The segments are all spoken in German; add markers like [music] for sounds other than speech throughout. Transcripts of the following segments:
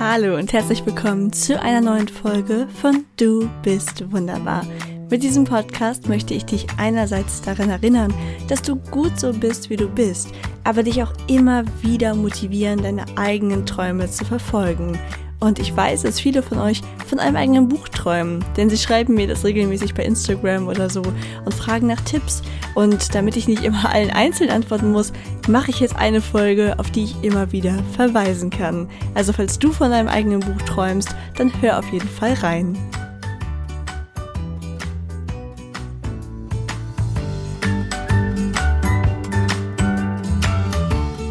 Hallo und herzlich willkommen zu einer neuen Folge von Du bist wunderbar. Mit diesem Podcast möchte ich dich einerseits daran erinnern, dass du gut so bist, wie du bist, aber dich auch immer wieder motivieren, deine eigenen Träume zu verfolgen. Und ich weiß, dass viele von euch von einem eigenen Buch träumen, denn sie schreiben mir das regelmäßig bei Instagram oder so und fragen nach Tipps. Und damit ich nicht immer allen einzeln antworten muss, mache ich jetzt eine Folge, auf die ich immer wieder verweisen kann. Also falls du von einem eigenen Buch träumst, dann hör auf jeden Fall rein.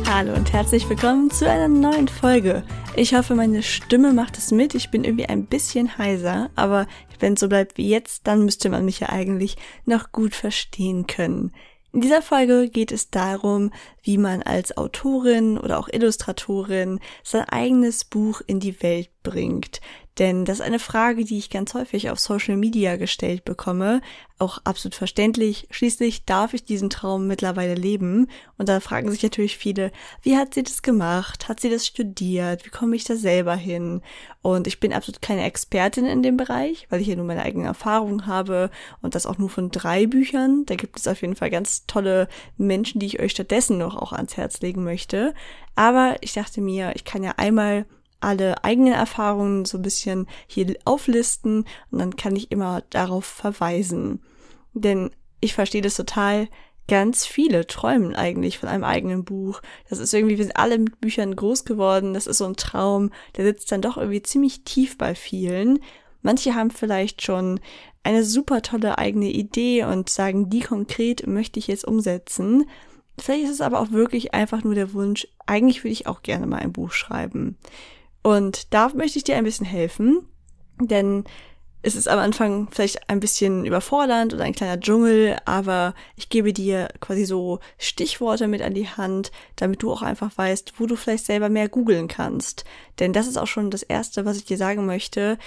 Hallo und herzlich willkommen zu einer neuen Folge. Ich hoffe, meine Stimme macht es mit. Ich bin irgendwie ein bisschen heiser, aber wenn es so bleibt wie jetzt, dann müsste man mich ja eigentlich noch gut verstehen können. In dieser Folge geht es darum, wie man als Autorin oder auch Illustratorin sein eigenes Buch in die Welt bringt. Denn das ist eine Frage, die ich ganz häufig auf Social Media gestellt bekomme. Auch absolut verständlich. Schließlich darf ich diesen Traum mittlerweile leben. Und da fragen sich natürlich viele, wie hat sie das gemacht? Hat sie das studiert? Wie komme ich da selber hin? Und ich bin absolut keine Expertin in dem Bereich, weil ich ja nur meine eigene Erfahrung habe und das auch nur von drei Büchern. Da gibt es auf jeden Fall ganz tolle Menschen, die ich euch stattdessen noch auch ans Herz legen möchte. Aber ich dachte mir, ich kann ja einmal alle eigenen Erfahrungen so ein bisschen hier auflisten und dann kann ich immer darauf verweisen. Denn ich verstehe das total. Ganz viele träumen eigentlich von einem eigenen Buch. Das ist irgendwie, wir sind alle mit Büchern groß geworden. Das ist so ein Traum, der sitzt dann doch irgendwie ziemlich tief bei vielen. Manche haben vielleicht schon eine super tolle eigene Idee und sagen, die konkret möchte ich jetzt umsetzen. Vielleicht ist es aber auch wirklich einfach nur der Wunsch, eigentlich würde ich auch gerne mal ein Buch schreiben. Und da möchte ich dir ein bisschen helfen, denn es ist am Anfang vielleicht ein bisschen überfordernd oder ein kleiner Dschungel, aber ich gebe dir quasi so Stichworte mit an die Hand, damit du auch einfach weißt, wo du vielleicht selber mehr googeln kannst. Denn das ist auch schon das Erste, was ich dir sagen möchte.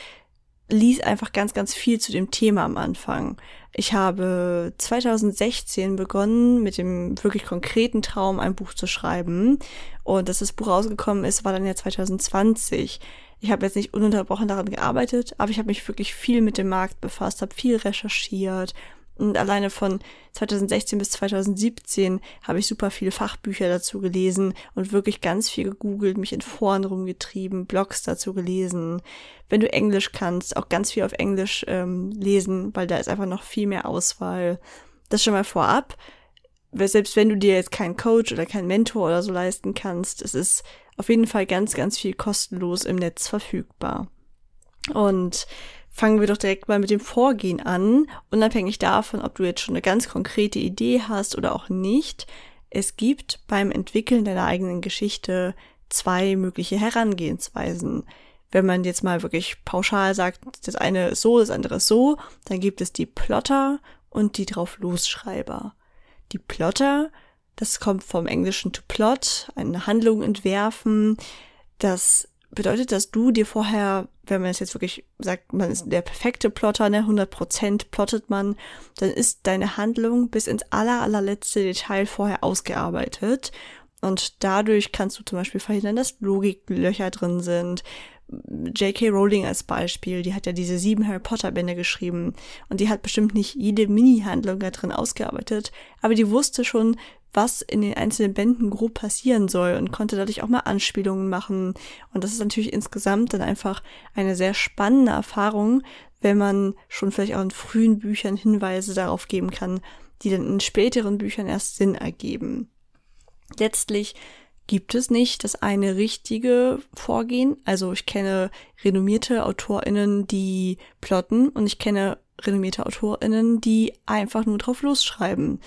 Lies einfach ganz, ganz viel zu dem Thema am Anfang. Ich habe 2016 begonnen, mit dem wirklich konkreten Traum ein Buch zu schreiben. Und dass das Buch rausgekommen ist, war dann ja 2020. Ich habe jetzt nicht ununterbrochen daran gearbeitet, aber ich habe mich wirklich viel mit dem Markt befasst, habe viel recherchiert und alleine von 2016 bis 2017 habe ich super viele Fachbücher dazu gelesen und wirklich ganz viel gegoogelt, mich in Foren rumgetrieben, Blogs dazu gelesen. Wenn du Englisch kannst, auch ganz viel auf Englisch ähm, lesen, weil da ist einfach noch viel mehr Auswahl. Das schon mal vorab. Selbst wenn du dir jetzt keinen Coach oder keinen Mentor oder so leisten kannst, es ist auf jeden Fall ganz, ganz viel kostenlos im Netz verfügbar. Und fangen wir doch direkt mal mit dem Vorgehen an, unabhängig davon, ob du jetzt schon eine ganz konkrete Idee hast oder auch nicht. Es gibt beim Entwickeln deiner eigenen Geschichte zwei mögliche Herangehensweisen. Wenn man jetzt mal wirklich pauschal sagt, das eine ist so, das andere ist so, dann gibt es die Plotter und die drauf Losschreiber. Die Plotter, das kommt vom englischen to plot, eine Handlung entwerfen. Das bedeutet, dass du dir vorher, wenn man es jetzt wirklich sagt, man ist der perfekte Plotter, ne, 100% plottet man, dann ist deine Handlung bis ins aller, allerletzte Detail vorher ausgearbeitet. Und dadurch kannst du zum Beispiel verhindern, dass Logiklöcher drin sind. J.K. Rowling als Beispiel, die hat ja diese sieben Harry Potter Bände geschrieben und die hat bestimmt nicht jede Mini-Handlung da drin ausgearbeitet, aber die wusste schon, was in den einzelnen Bänden grob passieren soll und konnte dadurch auch mal Anspielungen machen. Und das ist natürlich insgesamt dann einfach eine sehr spannende Erfahrung, wenn man schon vielleicht auch in frühen Büchern Hinweise darauf geben kann, die dann in späteren Büchern erst Sinn ergeben. Letztlich gibt es nicht das eine richtige Vorgehen. Also ich kenne renommierte AutorInnen, die plotten und ich kenne renommierte AutorInnen, die einfach nur drauf losschreiben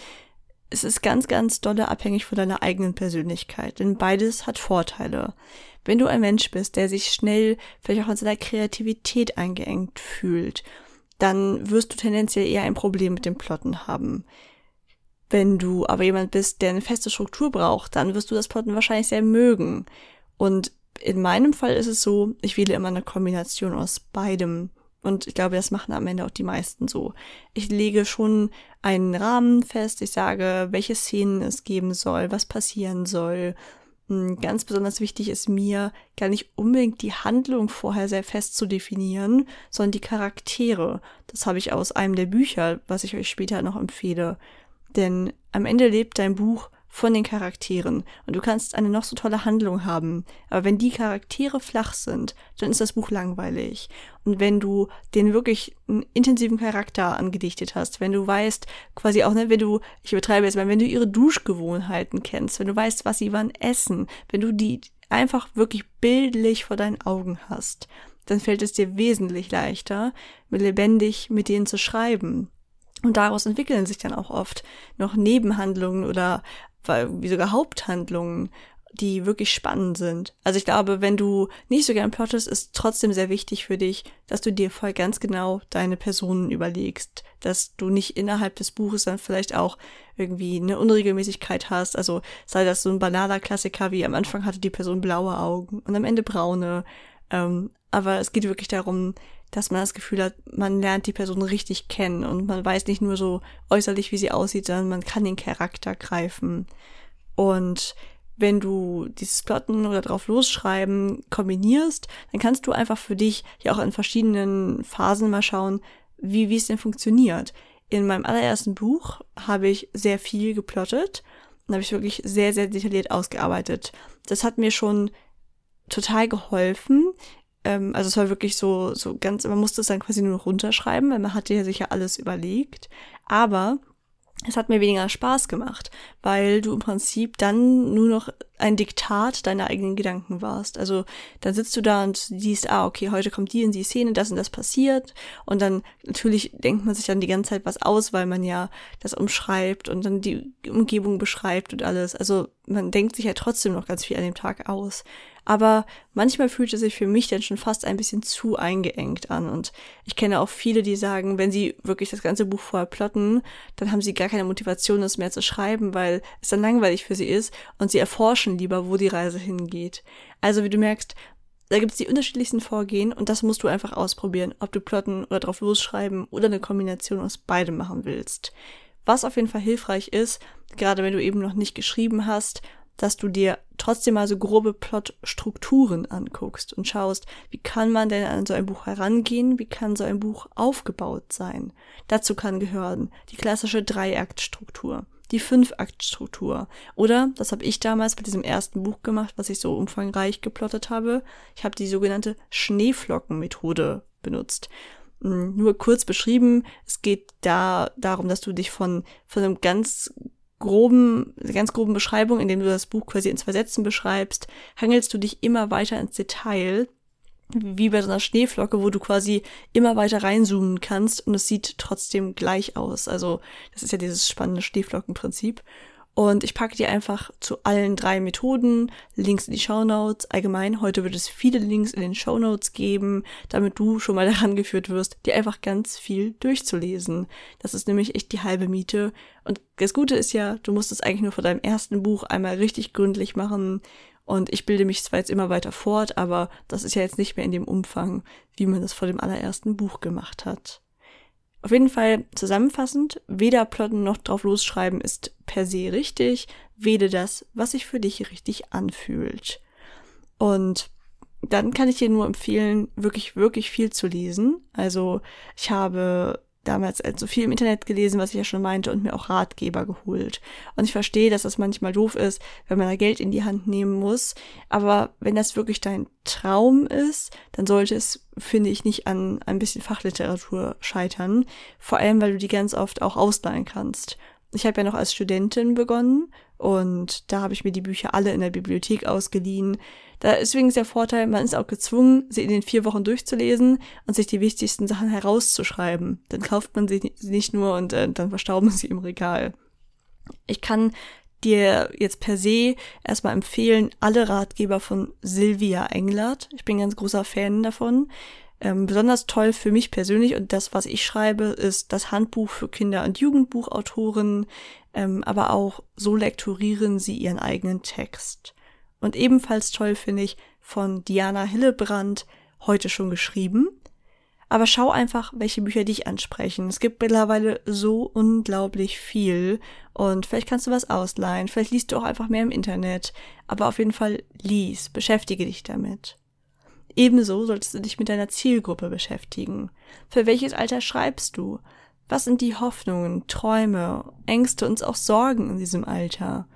es ist ganz, ganz dolle abhängig von deiner eigenen Persönlichkeit, denn beides hat Vorteile. Wenn du ein Mensch bist, der sich schnell vielleicht auch an seiner Kreativität eingeengt fühlt, dann wirst du tendenziell eher ein Problem mit dem Plotten haben. Wenn du aber jemand bist, der eine feste Struktur braucht, dann wirst du das Plotten wahrscheinlich sehr mögen. Und in meinem Fall ist es so, ich wähle immer eine Kombination aus beidem. Und ich glaube, das machen am Ende auch die meisten so. Ich lege schon einen Rahmen fest. Ich sage, welche Szenen es geben soll, was passieren soll. hm, ganz besonders wichtig ist mir, gar nicht unbedingt die Handlung vorher sehr fest zu definieren, sondern die Charaktere. Das habe ich aus einem der Bücher, was ich euch später noch empfehle. Denn am Ende lebt dein Buch von den Charakteren. Und du kannst eine noch so tolle Handlung haben. Aber wenn die Charaktere flach sind, dann ist das Buch langweilig. Und wenn du den wirklich einen intensiven Charakter angedichtet hast, wenn du weißt, quasi auch, ne, wenn du, ich übertreibe jetzt mal, wenn du ihre Duschgewohnheiten kennst, wenn du weißt, was sie wann essen, wenn du die einfach wirklich bildlich vor deinen Augen hast, dann fällt es dir wesentlich leichter, lebendig mit denen zu schreiben. Und daraus entwickeln sich dann auch oft noch Nebenhandlungen oder wie sogar Haupthandlungen, die wirklich spannend sind. Also ich glaube, wenn du nicht so gern plottest, ist trotzdem sehr wichtig für dich, dass du dir voll ganz genau deine Personen überlegst, dass du nicht innerhalb des Buches dann vielleicht auch irgendwie eine Unregelmäßigkeit hast. Also sei das so ein banaler Klassiker, wie am Anfang hatte die Person blaue Augen und am Ende braune. Ähm, aber es geht wirklich darum, dass man das Gefühl hat, man lernt die Person richtig kennen und man weiß nicht nur so äußerlich, wie sie aussieht, sondern man kann den Charakter greifen. Und wenn du dieses Plotten oder drauf losschreiben kombinierst, dann kannst du einfach für dich ja auch in verschiedenen Phasen mal schauen, wie, wie es denn funktioniert. In meinem allerersten Buch habe ich sehr viel geplottet und habe ich wirklich sehr, sehr detailliert ausgearbeitet. Das hat mir schon total geholfen, ähm, also es war wirklich so, so ganz, man musste es dann quasi nur noch runterschreiben, weil man hatte ja sicher alles überlegt. Aber es hat mir weniger Spaß gemacht, weil du im Prinzip dann nur noch ein Diktat deiner eigenen Gedanken warst. Also dann sitzt du da und siehst, ah, okay, heute kommt die in die Szene, das und das passiert. Und dann natürlich denkt man sich dann die ganze Zeit was aus, weil man ja das umschreibt und dann die Umgebung beschreibt und alles. Also man denkt sich ja trotzdem noch ganz viel an dem Tag aus aber manchmal fühlt es sich für mich dann schon fast ein bisschen zu eingeengt an. Und ich kenne auch viele, die sagen, wenn sie wirklich das ganze Buch vorher plotten, dann haben sie gar keine Motivation, es mehr zu schreiben, weil es dann langweilig für sie ist und sie erforschen lieber, wo die Reise hingeht. Also wie du merkst, da gibt es die unterschiedlichsten Vorgehen und das musst du einfach ausprobieren, ob du plotten oder drauf losschreiben oder eine Kombination aus beidem machen willst. Was auf jeden Fall hilfreich ist, gerade wenn du eben noch nicht geschrieben hast dass du dir trotzdem mal so grobe Plotstrukturen anguckst und schaust, wie kann man denn an so ein Buch herangehen, wie kann so ein Buch aufgebaut sein. Dazu kann gehören die klassische Dreiaktstruktur, die Fünfaktstruktur oder, das habe ich damals bei diesem ersten Buch gemacht, was ich so umfangreich geplottet habe, ich habe die sogenannte Schneeflockenmethode benutzt hm, nur kurz beschrieben. Es geht da darum, dass du dich von, von einem ganz groben, ganz groben Beschreibung, indem du das Buch quasi in zwei Sätzen beschreibst, hangelst du dich immer weiter ins Detail, wie bei so einer Schneeflocke, wo du quasi immer weiter reinzoomen kannst und es sieht trotzdem gleich aus. Also das ist ja dieses spannende Schneeflockenprinzip. Und ich packe dir einfach zu allen drei Methoden Links in die Show Notes. Allgemein, heute wird es viele Links in den Show Notes geben, damit du schon mal [laughs] daran geführt wirst, dir einfach ganz viel durchzulesen. Das ist nämlich echt die halbe Miete. Und das Gute ist ja, du musst es eigentlich nur vor deinem ersten Buch einmal richtig gründlich machen. Und ich bilde mich zwar jetzt immer weiter fort, aber das ist ja jetzt nicht mehr in dem Umfang, wie man das vor dem allerersten Buch gemacht hat. Auf jeden Fall zusammenfassend, weder plotten noch drauf losschreiben ist per se richtig, wähle das, was sich für dich richtig anfühlt. Und dann kann ich dir nur empfehlen, wirklich, wirklich viel zu lesen. Also ich habe damals so viel im Internet gelesen, was ich ja schon meinte, und mir auch Ratgeber geholt. Und ich verstehe, dass das manchmal doof ist, wenn man da Geld in die Hand nehmen muss. Aber wenn das wirklich dein Traum ist, dann sollte es, finde ich, nicht an ein bisschen Fachliteratur scheitern. Vor allem, weil du die ganz oft auch ausleihen kannst. Ich habe ja noch als Studentin begonnen und da habe ich mir die Bücher alle in der Bibliothek ausgeliehen. Da ist übrigens der Vorteil, man ist auch gezwungen, sie in den vier Wochen durchzulesen und sich die wichtigsten Sachen herauszuschreiben. Dann kauft man sie nicht nur und äh, dann verstauben [laughs] sie im Regal. Ich kann dir jetzt per se erstmal empfehlen, alle Ratgeber von Sylvia Englert. Ich bin ganz großer Fan davon. Ähm, besonders toll für mich persönlich und das, was ich schreibe, ist das Handbuch für Kinder- und Jugendbuchautoren, ähm, aber auch so lektorieren sie ihren eigenen Text. Und ebenfalls toll finde ich von Diana Hillebrand heute schon geschrieben. Aber schau einfach, welche Bücher dich ansprechen. Es gibt mittlerweile so unglaublich viel und vielleicht kannst du was ausleihen, vielleicht liest du auch einfach mehr im Internet, aber auf jeden Fall lies, beschäftige dich damit. Ebenso solltest du dich mit deiner Zielgruppe beschäftigen. Für welches Alter schreibst du? Was sind die Hoffnungen, Träume, Ängste und auch Sorgen in diesem Alter?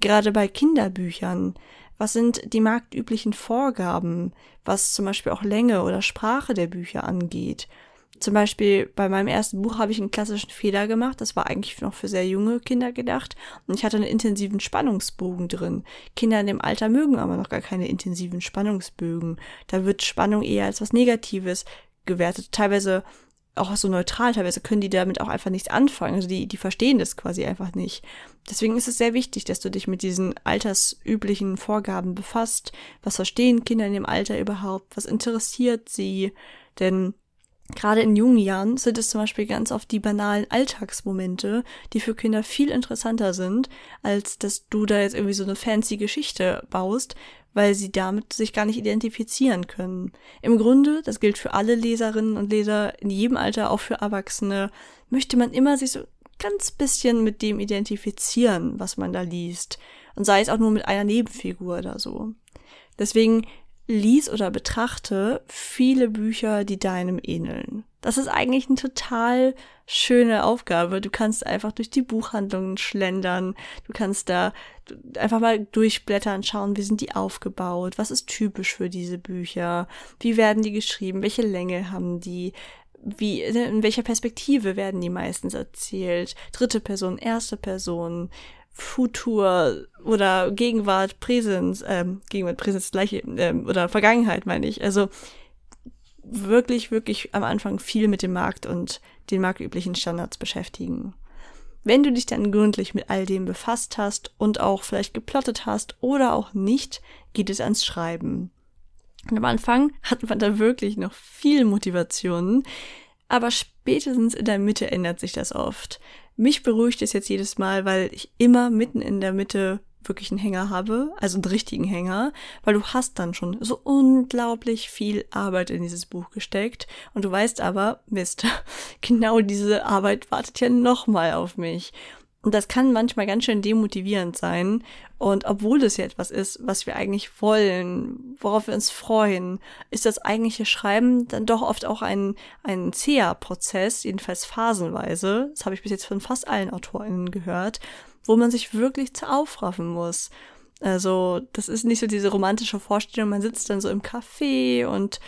Gerade bei Kinderbüchern was sind die marktüblichen Vorgaben, was zum Beispiel auch Länge oder Sprache der Bücher angeht. Zum Beispiel bei meinem ersten Buch habe ich einen klassischen Fehler gemacht. Das war eigentlich noch für sehr junge Kinder gedacht. Und ich hatte einen intensiven Spannungsbogen drin. Kinder in dem Alter mögen aber noch gar keine intensiven Spannungsbögen. Da wird Spannung eher als was Negatives gewertet. Teilweise auch so neutral, teilweise können die damit auch einfach nichts anfangen. Also die, die verstehen das quasi einfach nicht. Deswegen ist es sehr wichtig, dass du dich mit diesen altersüblichen Vorgaben befasst. Was verstehen Kinder in dem Alter überhaupt? Was interessiert sie? Denn Gerade in jungen Jahren sind es zum Beispiel ganz oft die banalen Alltagsmomente, die für Kinder viel interessanter sind, als dass du da jetzt irgendwie so eine fancy Geschichte baust, weil sie damit sich gar nicht identifizieren können. Im Grunde, das gilt für alle Leserinnen und Leser in jedem Alter, auch für Erwachsene, möchte man immer sich so ganz bisschen mit dem identifizieren, was man da liest. Und sei es auch nur mit einer Nebenfigur oder so. Deswegen lies oder betrachte viele Bücher, die deinem ähneln. Das ist eigentlich eine total schöne Aufgabe. Du kannst einfach durch die Buchhandlungen schlendern. Du kannst da einfach mal durchblättern, schauen, wie sind die aufgebaut, was ist typisch für diese Bücher, wie werden die geschrieben, welche Länge haben die, wie, in welcher Perspektive werden die meistens erzählt, dritte Person, erste Person, Futur oder Gegenwart, Präsens, ähm, Gegenwart, Präsens, gleiche, ähm, oder Vergangenheit meine ich. Also wirklich, wirklich am Anfang viel mit dem Markt und den marktüblichen Standards beschäftigen. Wenn du dich dann gründlich mit all dem befasst hast und auch vielleicht geplottet hast oder auch nicht, geht es ans Schreiben. Und am Anfang hat man da wirklich noch viel Motivation, aber spätestens in der Mitte ändert sich das oft. Mich beruhigt es jetzt jedes Mal, weil ich immer mitten in der Mitte wirklich einen Hänger habe, also einen richtigen Hänger, weil du hast dann schon so unglaublich viel Arbeit in dieses Buch gesteckt und du weißt aber, Mist, [laughs] genau diese Arbeit wartet ja nochmal auf mich. Und das kann manchmal ganz schön demotivierend sein. Und obwohl es ja etwas ist, was wir eigentlich wollen, worauf wir uns freuen, ist das eigentliche Schreiben dann doch oft auch ein, ein zäher Prozess, jedenfalls phasenweise. Das habe ich bis jetzt von fast allen AutorInnen gehört, wo man sich wirklich zu aufraffen muss. Also, das ist nicht so diese romantische Vorstellung, man sitzt dann so im Café und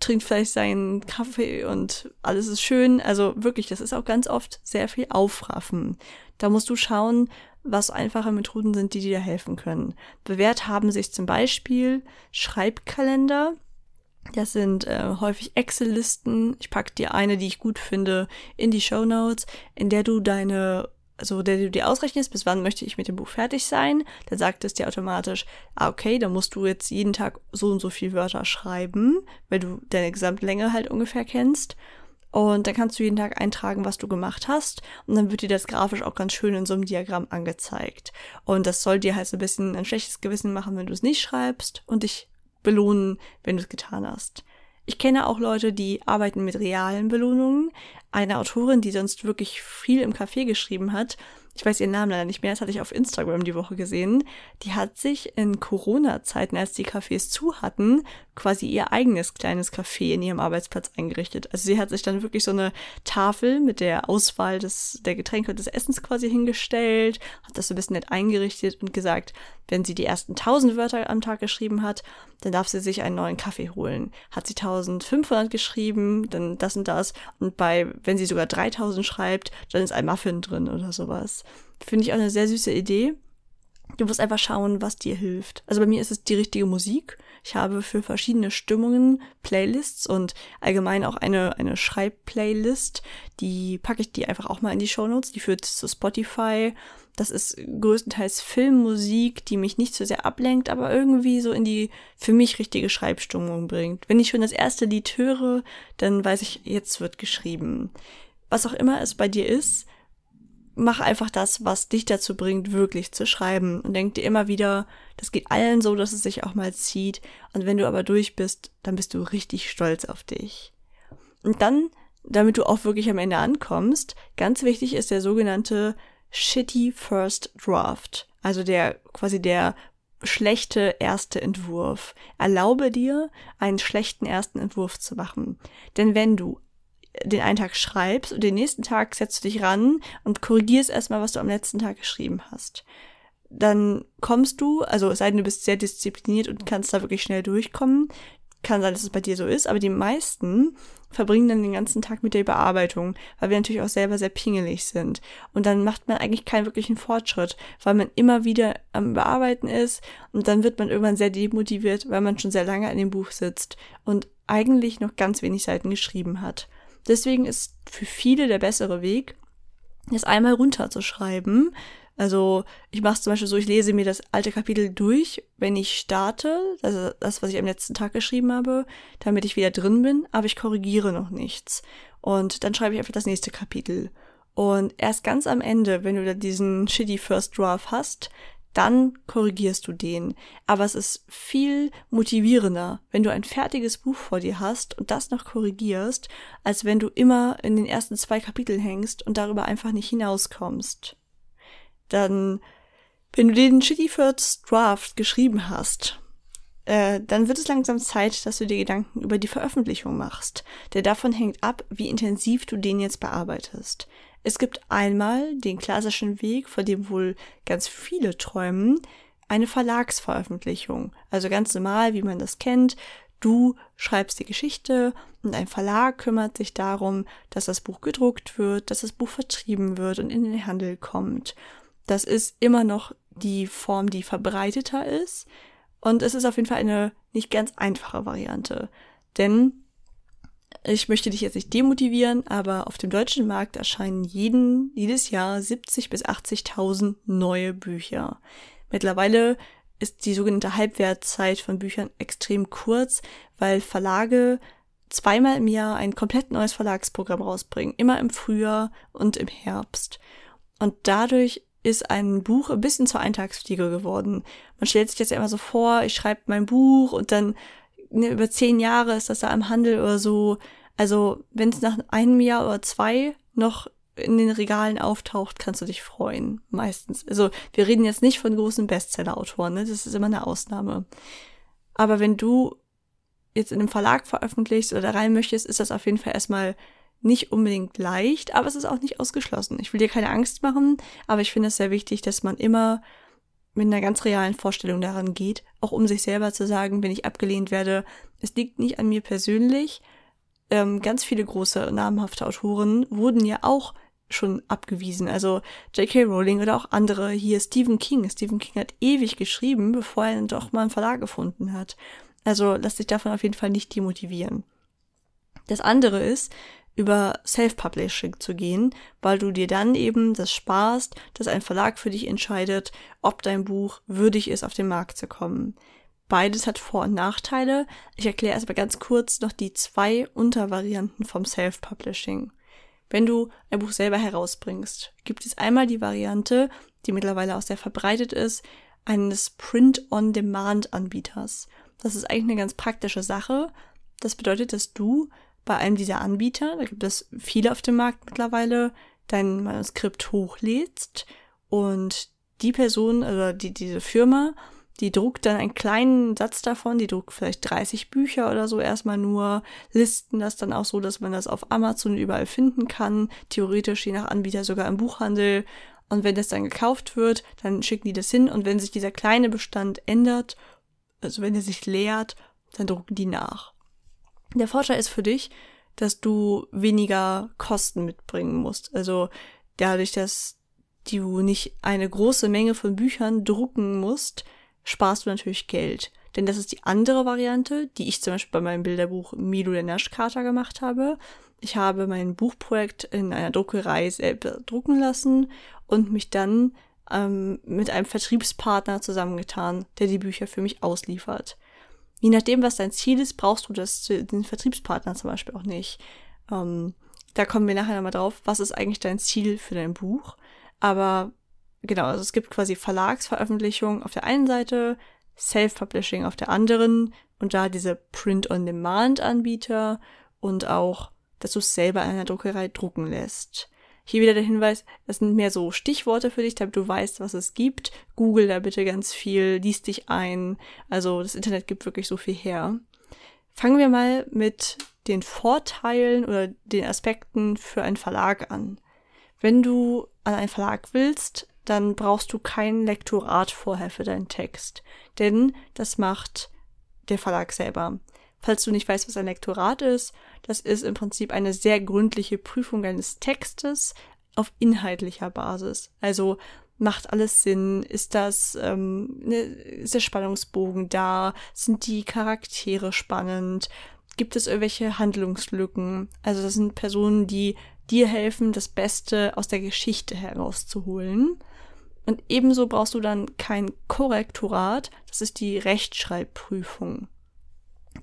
trinkt vielleicht seinen Kaffee und alles ist schön. Also wirklich, das ist auch ganz oft sehr viel Aufraffen. Da musst du schauen, was einfache Methoden sind, die dir helfen können. Bewährt haben sich zum Beispiel Schreibkalender. Das sind äh, häufig Excel-Listen. Ich packe dir eine, die ich gut finde, in die Show Notes, in der du deine also der du dir ausrechnest, bis wann möchte ich mit dem Buch fertig sein, dann sagt es dir automatisch, ah, okay, dann musst du jetzt jeden Tag so und so viel Wörter schreiben, weil du deine Gesamtlänge halt ungefähr kennst. Und dann kannst du jeden Tag eintragen, was du gemacht hast. Und dann wird dir das grafisch auch ganz schön in so einem Diagramm angezeigt. Und das soll dir halt so ein bisschen ein schlechtes Gewissen machen, wenn du es nicht schreibst und dich belohnen, wenn du es getan hast. Ich kenne auch Leute, die arbeiten mit realen Belohnungen. Eine Autorin, die sonst wirklich viel im Café geschrieben hat, ich weiß ihren Namen leider nicht mehr, das hatte ich auf Instagram die Woche gesehen, die hat sich in Corona-Zeiten, als die Cafés zu hatten, quasi ihr eigenes kleines Café in ihrem Arbeitsplatz eingerichtet. Also sie hat sich dann wirklich so eine Tafel mit der Auswahl des, der Getränke und des Essens quasi hingestellt, hat das so ein bisschen nett eingerichtet und gesagt, wenn sie die ersten tausend Wörter am Tag geschrieben hat, dann darf sie sich einen neuen Kaffee holen. Hat sie 1500 geschrieben, dann das und das. Und bei, wenn sie sogar 3000 schreibt, dann ist ein Muffin drin oder sowas. Finde ich auch eine sehr süße Idee. Du musst einfach schauen, was dir hilft. Also bei mir ist es die richtige Musik. Ich habe für verschiedene Stimmungen Playlists und allgemein auch eine, eine Schreibplaylist. Die packe ich dir einfach auch mal in die Show Notes. Die führt zu Spotify. Das ist größtenteils Filmmusik, die mich nicht so sehr ablenkt, aber irgendwie so in die für mich richtige Schreibstimmung bringt. Wenn ich schon das erste Lied höre, dann weiß ich, jetzt wird geschrieben. Was auch immer es bei dir ist, mach einfach das, was dich dazu bringt, wirklich zu schreiben. Und denk dir immer wieder, das geht allen so, dass es sich auch mal zieht. Und wenn du aber durch bist, dann bist du richtig stolz auf dich. Und dann, damit du auch wirklich am Ende ankommst, ganz wichtig ist der sogenannte Shitty First Draft. Also der quasi der schlechte erste Entwurf. Erlaube dir, einen schlechten ersten Entwurf zu machen. Denn wenn du den einen Tag schreibst und den nächsten Tag setzt du dich ran und korrigierst erstmal, was du am letzten Tag geschrieben hast. Dann kommst du, also es sei denn, du bist sehr diszipliniert und kannst da wirklich schnell durchkommen. Kann sein, dass es bei dir so ist, aber die meisten verbringen dann den ganzen Tag mit der Überarbeitung, weil wir natürlich auch selber sehr pingelig sind. Und dann macht man eigentlich keinen wirklichen Fortschritt, weil man immer wieder am Überarbeiten ist und dann wird man irgendwann sehr demotiviert, weil man schon sehr lange an dem Buch sitzt und eigentlich noch ganz wenig Seiten geschrieben hat. Deswegen ist für viele der bessere Weg, es einmal runterzuschreiben. Also ich mache es zum Beispiel so, ich lese mir das alte Kapitel durch, wenn ich starte, also das, was ich am letzten Tag geschrieben habe, damit ich wieder drin bin, aber ich korrigiere noch nichts. Und dann schreibe ich einfach das nächste Kapitel. Und erst ganz am Ende, wenn du da diesen shitty First Draft hast, dann korrigierst du den. Aber es ist viel motivierender, wenn du ein fertiges Buch vor dir hast und das noch korrigierst, als wenn du immer in den ersten zwei Kapiteln hängst und darüber einfach nicht hinauskommst. Dann, wenn du den Shitty First Draft geschrieben hast, äh, dann wird es langsam Zeit, dass du dir Gedanken über die Veröffentlichung machst. Denn davon hängt ab, wie intensiv du den jetzt bearbeitest. Es gibt einmal den klassischen Weg, vor dem wohl ganz viele träumen, eine Verlagsveröffentlichung. Also ganz normal, wie man das kennt. Du schreibst die Geschichte und ein Verlag kümmert sich darum, dass das Buch gedruckt wird, dass das Buch vertrieben wird und in den Handel kommt. Das ist immer noch die Form, die verbreiteter ist. Und es ist auf jeden Fall eine nicht ganz einfache Variante. Denn ich möchte dich jetzt nicht demotivieren, aber auf dem deutschen Markt erscheinen jeden, jedes Jahr 70 bis 80.000 neue Bücher. Mittlerweile ist die sogenannte Halbwertzeit von Büchern extrem kurz, weil Verlage zweimal im Jahr ein komplett neues Verlagsprogramm rausbringen, immer im Frühjahr und im Herbst. Und dadurch ist ein Buch ein bisschen zur Eintagsfliege geworden. Man stellt sich jetzt ja immer so vor, ich schreibe mein Buch und dann ne, über zehn Jahre ist das da im Handel oder so. Also wenn es nach einem Jahr oder zwei noch in den Regalen auftaucht, kannst du dich freuen. Meistens. Also wir reden jetzt nicht von großen Bestseller-Autoren, ne? das ist immer eine Ausnahme. Aber wenn du jetzt in einem Verlag veröffentlichst oder rein möchtest, ist das auf jeden Fall erstmal nicht unbedingt leicht, aber es ist auch nicht ausgeschlossen. Ich will dir keine Angst machen, aber ich finde es sehr wichtig, dass man immer mit einer ganz realen Vorstellung daran geht, auch um sich selber zu sagen, wenn ich abgelehnt werde, es liegt nicht an mir persönlich. Ähm, ganz viele große namhafte Autoren wurden ja auch schon abgewiesen. Also J.K. Rowling oder auch andere. Hier Stephen King. Stephen King hat ewig geschrieben, bevor er dann doch mal einen Verlag gefunden hat. Also lass dich davon auf jeden Fall nicht demotivieren. Das andere ist, über Self-Publishing zu gehen, weil du dir dann eben das sparst, dass ein Verlag für dich entscheidet, ob dein Buch würdig ist, auf den Markt zu kommen. Beides hat Vor- und Nachteile. Ich erkläre erstmal ganz kurz noch die zwei Untervarianten vom Self-Publishing. Wenn du ein Buch selber herausbringst, gibt es einmal die Variante, die mittlerweile auch sehr verbreitet ist, eines Print-on-Demand-Anbieters. Das ist eigentlich eine ganz praktische Sache. Das bedeutet, dass du bei einem dieser Anbieter, da gibt es viele auf dem Markt mittlerweile, dein Manuskript hochlädst und die Person, also die, diese Firma, die druckt dann einen kleinen Satz davon, die druckt vielleicht 30 Bücher oder so erstmal nur, listen das dann auch so, dass man das auf Amazon überall finden kann, theoretisch je nach Anbieter sogar im Buchhandel. Und wenn das dann gekauft wird, dann schicken die das hin und wenn sich dieser kleine Bestand ändert, also wenn er sich leert, dann drucken die nach. Der Vorteil ist für dich, dass du weniger Kosten mitbringen musst. Also dadurch, dass du nicht eine große Menge von Büchern drucken musst, sparst du natürlich Geld. Denn das ist die andere Variante, die ich zum Beispiel bei meinem Bilderbuch Milo der Naschkater gemacht habe. Ich habe mein Buchprojekt in einer Druckerei selber drucken lassen und mich dann ähm, mit einem Vertriebspartner zusammengetan, der die Bücher für mich ausliefert je nachdem, was dein Ziel ist, brauchst du das den Vertriebspartner zum Beispiel auch nicht. Ähm, da kommen wir nachher nochmal drauf, was ist eigentlich dein Ziel für dein Buch. Aber genau, also es gibt quasi Verlagsveröffentlichung auf der einen Seite, Self-Publishing auf der anderen und da diese Print-on-Demand-Anbieter und auch dass du es selber in einer Druckerei drucken lässt. Hier wieder der Hinweis, das sind mehr so Stichworte für dich, damit du weißt, was es gibt. Google da bitte ganz viel, lies dich ein. Also das Internet gibt wirklich so viel her. Fangen wir mal mit den Vorteilen oder den Aspekten für einen Verlag an. Wenn du an einen Verlag willst, dann brauchst du kein Lektorat vorher für deinen Text, denn das macht der Verlag selber. Falls du nicht weißt, was ein Lektorat ist, das ist im Prinzip eine sehr gründliche Prüfung eines Textes auf inhaltlicher Basis. Also macht alles Sinn? Ist das, ähm, ne, ist der Spannungsbogen da? Sind die Charaktere spannend? Gibt es irgendwelche Handlungslücken? Also das sind Personen, die dir helfen, das Beste aus der Geschichte herauszuholen. Und ebenso brauchst du dann kein Korrektorat, das ist die Rechtschreibprüfung.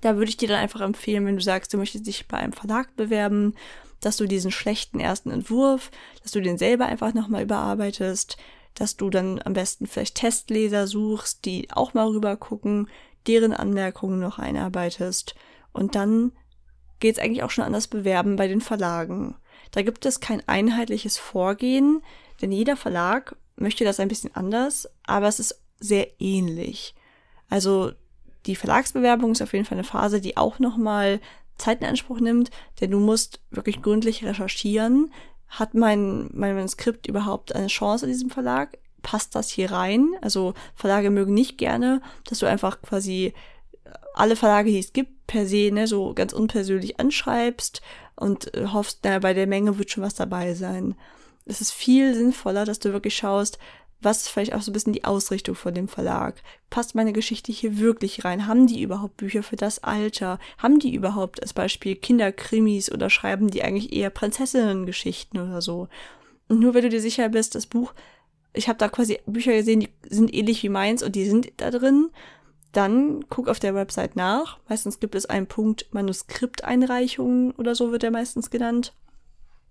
Da würde ich dir dann einfach empfehlen, wenn du sagst, du möchtest dich bei einem Verlag bewerben, dass du diesen schlechten ersten Entwurf, dass du den selber einfach nochmal überarbeitest, dass du dann am besten vielleicht Testleser suchst, die auch mal rüber gucken, deren Anmerkungen noch einarbeitest. Und dann geht es eigentlich auch schon an das Bewerben bei den Verlagen. Da gibt es kein einheitliches Vorgehen, denn jeder Verlag möchte das ein bisschen anders, aber es ist sehr ähnlich. Also die Verlagsbewerbung ist auf jeden Fall eine Phase, die auch nochmal Zeit in Anspruch nimmt, denn du musst wirklich gründlich recherchieren. Hat mein, mein Manuskript überhaupt eine Chance in diesem Verlag? Passt das hier rein? Also Verlage mögen nicht gerne, dass du einfach quasi alle Verlage, die es gibt, per se, ne, so ganz unpersönlich anschreibst und äh, hoffst, na, bei der Menge wird schon was dabei sein. Es ist viel sinnvoller, dass du wirklich schaust, was ist vielleicht auch so ein bisschen die Ausrichtung von dem Verlag? Passt meine Geschichte hier wirklich rein? Haben die überhaupt Bücher für das Alter? Haben die überhaupt als Beispiel Kinderkrimis oder schreiben die eigentlich eher Prinzessinnen-Geschichten oder so? Und nur wenn du dir sicher bist, das Buch, ich habe da quasi Bücher gesehen, die sind ähnlich wie meins und die sind da drin, dann guck auf der Website nach. Meistens gibt es einen Punkt Manuskripteinreichungen oder so wird der meistens genannt.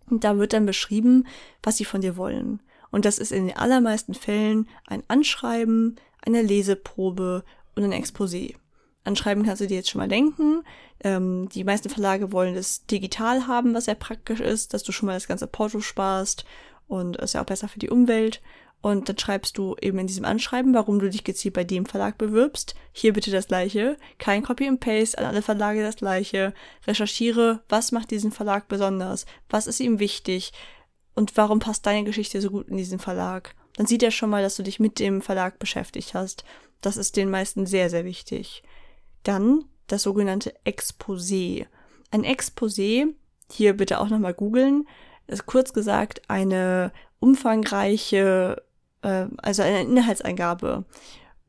Und da wird dann beschrieben, was sie von dir wollen. Und das ist in den allermeisten Fällen ein Anschreiben, eine Leseprobe und ein Exposé. Anschreiben kannst du dir jetzt schon mal denken. Ähm, die meisten Verlage wollen es digital haben, was sehr praktisch ist, dass du schon mal das ganze Porto sparst und ist ja auch besser für die Umwelt. Und dann schreibst du eben in diesem Anschreiben, warum du dich gezielt bei dem Verlag bewirbst. Hier bitte das gleiche. Kein Copy and Paste, an alle Verlage das gleiche. Recherchiere, was macht diesen Verlag besonders? Was ist ihm wichtig? Und warum passt deine Geschichte so gut in diesen Verlag? Dann sieht er schon mal, dass du dich mit dem Verlag beschäftigt hast. Das ist den meisten sehr, sehr wichtig. Dann das sogenannte Exposé. Ein Exposé, hier bitte auch nochmal googeln, ist kurz gesagt eine umfangreiche, äh, also eine Inhaltseingabe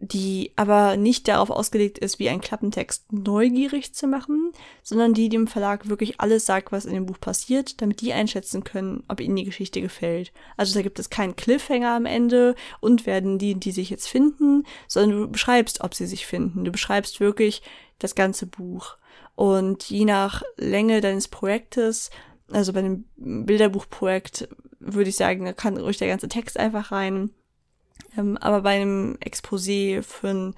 die aber nicht darauf ausgelegt ist, wie ein Klappentext neugierig zu machen, sondern die dem Verlag wirklich alles sagt, was in dem Buch passiert, damit die einschätzen können, ob ihnen die Geschichte gefällt. Also da gibt es keinen Cliffhanger am Ende und werden die, die sich jetzt finden, sondern du beschreibst, ob sie sich finden. Du beschreibst wirklich das ganze Buch. Und je nach Länge deines Projektes, also bei einem Bilderbuchprojekt, würde ich sagen, da kann ruhig der ganze Text einfach rein ähm, aber bei einem Exposé für ein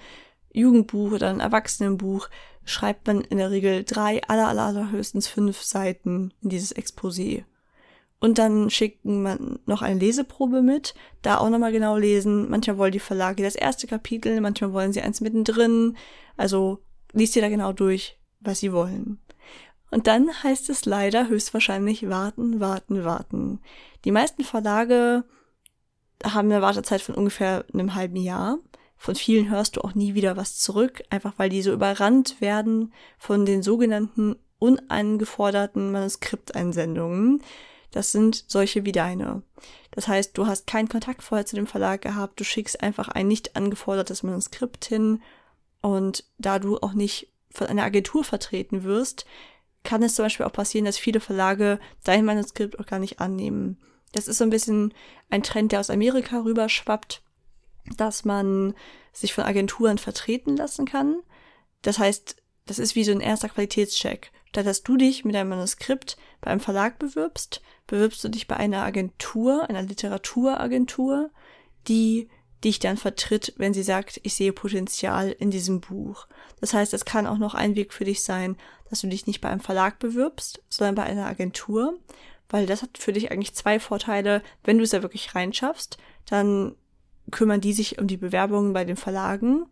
Jugendbuch oder ein Erwachsenenbuch schreibt man in der Regel drei, aller, aller, aller höchstens fünf Seiten in dieses Exposé. Und dann schicken man noch eine Leseprobe mit, da auch nochmal genau lesen. Manchmal wollen die Verlage das erste Kapitel, manchmal wollen sie eins mittendrin. Also liest ihr da genau durch, was sie wollen. Und dann heißt es leider höchstwahrscheinlich warten, warten, warten. Die meisten Verlage haben eine Wartezeit von ungefähr einem halben Jahr. Von vielen hörst du auch nie wieder was zurück, einfach weil die so überrannt werden von den sogenannten unangeforderten Manuskripteinsendungen. Das sind solche wie deine. Das heißt, du hast keinen Kontakt vorher zu dem Verlag gehabt, du schickst einfach ein nicht angefordertes Manuskript hin und da du auch nicht von einer Agentur vertreten wirst, kann es zum Beispiel auch passieren, dass viele Verlage dein Manuskript auch gar nicht annehmen. Das ist so ein bisschen ein Trend, der aus Amerika rüberschwappt, dass man sich von Agenturen vertreten lassen kann. Das heißt, das ist wie so ein erster Qualitätscheck. Statt dass du dich mit deinem Manuskript bei einem Verlag bewirbst, bewirbst du dich bei einer Agentur, einer Literaturagentur, die dich dann vertritt, wenn sie sagt, ich sehe Potenzial in diesem Buch. Das heißt, es kann auch noch ein Weg für dich sein, dass du dich nicht bei einem Verlag bewirbst, sondern bei einer Agentur, weil das hat für dich eigentlich zwei Vorteile. Wenn du es ja wirklich reinschaffst, dann kümmern die sich um die Bewerbungen bei den Verlagen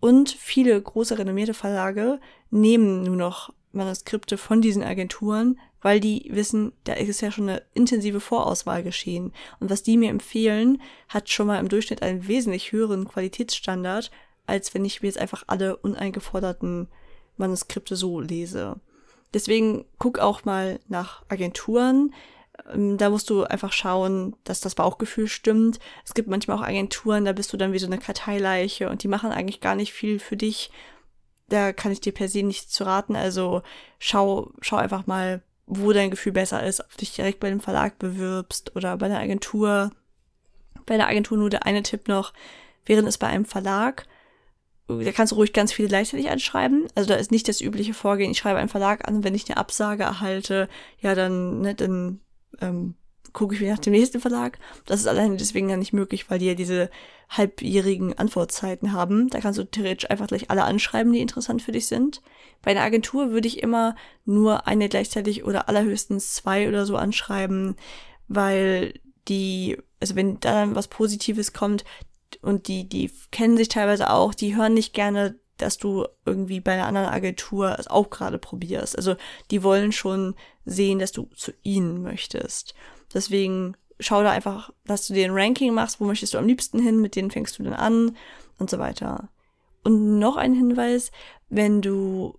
und viele große renommierte Verlage nehmen nur noch Manuskripte von diesen Agenturen, weil die wissen, da ist ja schon eine intensive Vorauswahl geschehen. Und was die mir empfehlen, hat schon mal im Durchschnitt einen wesentlich höheren Qualitätsstandard, als wenn ich mir jetzt einfach alle uneingeforderten Manuskripte so lese. Deswegen guck auch mal nach Agenturen. Ähm, da musst du einfach schauen, dass das Bauchgefühl stimmt. Es gibt manchmal auch Agenturen, da bist du dann wie so eine Karteileiche und die machen eigentlich gar nicht viel für dich. Da kann ich dir per se nicht zu raten. Also schau, schau einfach mal, wo dein Gefühl besser ist, ob du dich direkt bei dem Verlag bewirbst oder bei der Agentur. Bei der Agentur nur der eine Tipp noch, während es bei einem Verlag, da kannst du ruhig ganz viele gleichzeitig anschreiben. Also da ist nicht das übliche Vorgehen, ich schreibe einen Verlag an und wenn ich eine Absage erhalte, ja, dann, ne, dann ähm, gucke ich wieder nach dem nächsten Verlag. Das ist alleine deswegen ja nicht möglich, weil die ja diese halbjährigen Antwortzeiten haben. Da kannst du theoretisch einfach gleich alle anschreiben, die interessant für dich sind. Bei einer Agentur würde ich immer nur eine gleichzeitig oder allerhöchstens zwei oder so anschreiben, weil die, also wenn da dann was Positives kommt und die, die kennen sich teilweise auch, die hören nicht gerne dass du irgendwie bei einer anderen Agentur es auch gerade probierst. Also die wollen schon sehen, dass du zu ihnen möchtest. Deswegen schau da einfach, dass du dir ein Ranking machst, wo möchtest du am liebsten hin, mit denen fängst du dann an und so weiter. Und noch ein Hinweis, wenn du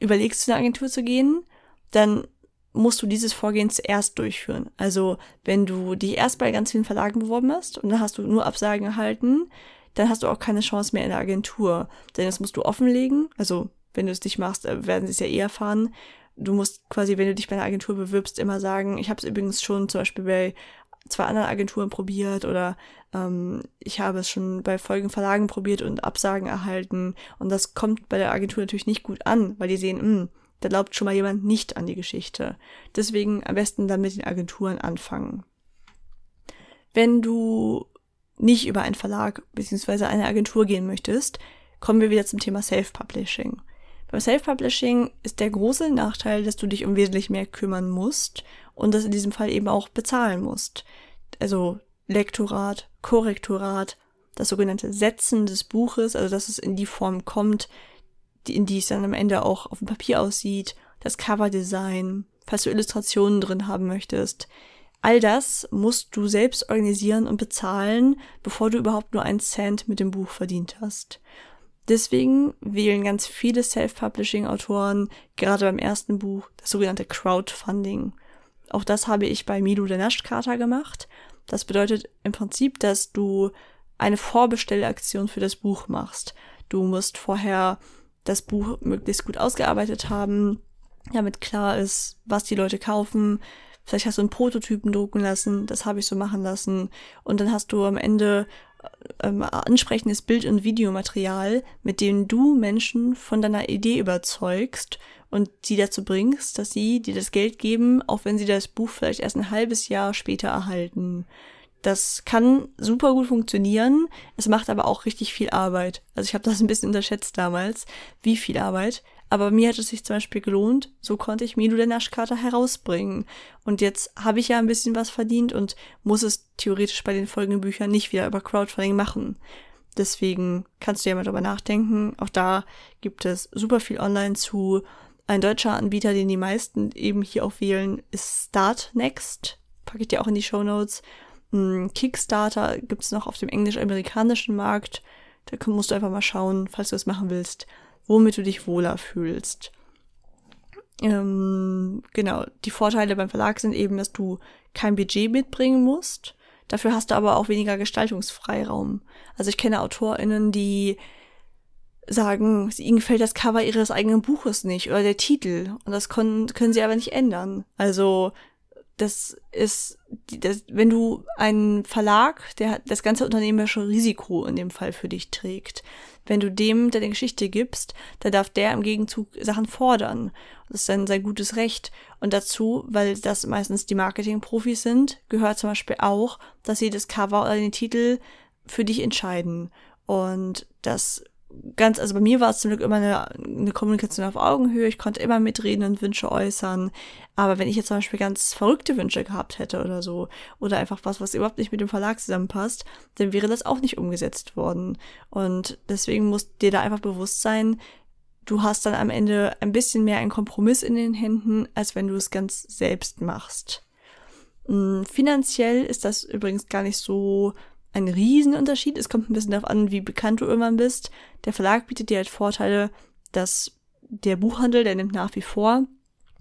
überlegst, zu einer Agentur zu gehen, dann musst du dieses Vorgehen zuerst durchführen. Also wenn du dich erst bei ganz vielen Verlagen beworben hast und dann hast du nur Absagen erhalten, dann hast du auch keine Chance mehr in der Agentur. Denn das musst du offenlegen. Also wenn du es nicht machst, äh, werden sie es ja eh erfahren du musst quasi, wenn du dich bei einer Agentur bewirbst, immer sagen, ich habe es übrigens schon zum Beispiel bei zwei anderen Agenturen probiert oder ähm, ich habe es schon bei folgenden Verlagen probiert und Absagen erhalten. Und das kommt bei der Agentur natürlich nicht gut an, weil die sehen, mh, hm, da glaubt schon mal jemand nicht an die Geschichte. Deswegen am besten dann mit den Agenturen anfangen. Wenn du nicht über einen Verlag bzw. eine Agentur gehen möchtest, kommen wir wieder zum Thema Self-Publishing. Beim Self-Publishing ist der große Nachteil, dass du dich um wesentlich mehr kümmern musst und das in diesem Fall eben auch bezahlen musst. Also Lektorat, Korrektorat, das sogenannte Setzen des Buches, also dass es in die Form kommt, in die es dann am Ende auch auf dem Papier aussieht, das Coverdesign, falls du Illustrationen drin haben möchtest. All das musst du selbst organisieren und bezahlen, bevor du überhaupt nur einen Cent mit dem Buch verdient hast. Deswegen wählen ganz viele Self-Publishing-Autoren gerade beim ersten Buch das sogenannte Crowdfunding. Auch das habe ich bei Milo der Naschkater gemacht. Das bedeutet im Prinzip, dass du eine Vorbestellaktion für das Buch machst. Du musst vorher das Buch möglichst gut ausgearbeitet haben, damit klar ist, was die Leute kaufen. Vielleicht hast du einen Prototypen drucken lassen, das habe ich so machen lassen. Und dann hast du am Ende ähm, ansprechendes Bild- und Videomaterial, mit dem du Menschen von deiner Idee überzeugst und sie dazu bringst, dass sie dir das Geld geben, auch wenn sie das Buch vielleicht erst ein halbes Jahr später erhalten. Das kann super gut funktionieren, es macht aber auch richtig viel Arbeit. Also ich habe das ein bisschen unterschätzt damals, wie viel Arbeit. Aber mir hat es sich zum Beispiel gelohnt, so konnte ich Mido der Naschkater herausbringen. Und jetzt habe ich ja ein bisschen was verdient und muss es theoretisch bei den folgenden Büchern nicht wieder über Crowdfunding machen. Deswegen kannst du ja mal drüber nachdenken. Auch da gibt es super viel online zu. Ein deutscher Anbieter, den die meisten eben hier auch wählen, ist Startnext. Packe ich dir auch in die Show Notes. Kickstarter gibt es noch auf dem englisch-amerikanischen Markt. Da musst du einfach mal schauen, falls du es machen willst womit du dich wohler fühlst. Ähm, genau, die Vorteile beim Verlag sind eben, dass du kein Budget mitbringen musst. Dafür hast du aber auch weniger Gestaltungsfreiraum. Also ich kenne AutorInnen, die sagen, ihnen gefällt das Cover ihres eigenen Buches nicht oder der Titel. Und das können, können sie aber nicht ändern. Also das ist, das, wenn du einen Verlag, der das ganze unternehmerische Risiko in dem Fall für dich trägt, wenn du dem deine Geschichte gibst, dann darf der im Gegenzug Sachen fordern. Das ist dann sein gutes Recht. Und dazu, weil das meistens die Marketingprofis sind, gehört zum Beispiel auch, dass sie das Cover oder den Titel für dich entscheiden. Und das ganz, also bei mir war es zum Glück immer eine, eine Kommunikation auf Augenhöhe. Ich konnte immer mitreden und Wünsche äußern. Aber wenn ich jetzt zum Beispiel ganz verrückte Wünsche gehabt hätte oder so, oder einfach was, was überhaupt nicht mit dem Verlag zusammenpasst, dann wäre das auch nicht umgesetzt worden. Und deswegen muss dir da einfach bewusst sein, du hast dann am Ende ein bisschen mehr einen Kompromiss in den Händen, als wenn du es ganz selbst machst. Hm, finanziell ist das übrigens gar nicht so ein Riesenunterschied. Es kommt ein bisschen darauf an, wie bekannt du irgendwann bist. Der Verlag bietet dir halt Vorteile, dass der Buchhandel, der nimmt nach wie vor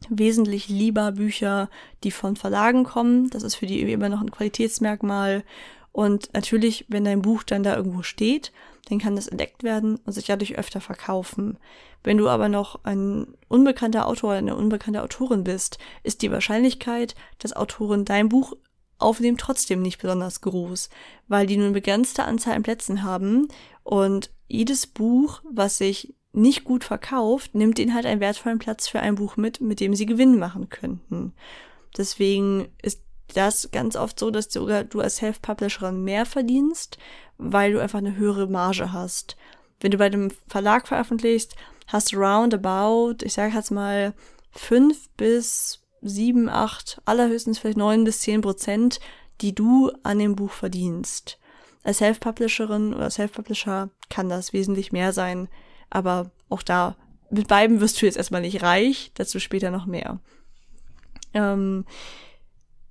wesentlich lieber Bücher, die von Verlagen kommen. Das ist für die immer noch ein Qualitätsmerkmal. Und natürlich, wenn dein Buch dann da irgendwo steht, dann kann das entdeckt werden und sich dadurch öfter verkaufen. Wenn du aber noch ein unbekannter Autor oder eine unbekannte Autorin bist, ist die Wahrscheinlichkeit, dass Autoren dein Buch aufnehmen, trotzdem nicht besonders groß, weil die nur eine begrenzte Anzahl an Plätzen haben und jedes Buch, was sich nicht gut verkauft, nimmt ihnen halt einen wertvollen Platz für ein Buch mit, mit dem sie Gewinn machen könnten. Deswegen ist das ganz oft so, dass sogar du als Self-Publisherin mehr verdienst, weil du einfach eine höhere Marge hast. Wenn du bei dem Verlag veröffentlichst, hast du roundabout, ich sage jetzt mal, fünf bis sieben, acht, allerhöchstens vielleicht neun bis zehn Prozent, die du an dem Buch verdienst. Als Self-Publisherin oder Self-Publisher kann das wesentlich mehr sein, aber auch da, mit beiden wirst du jetzt erstmal nicht reich, dazu später noch mehr. Ähm,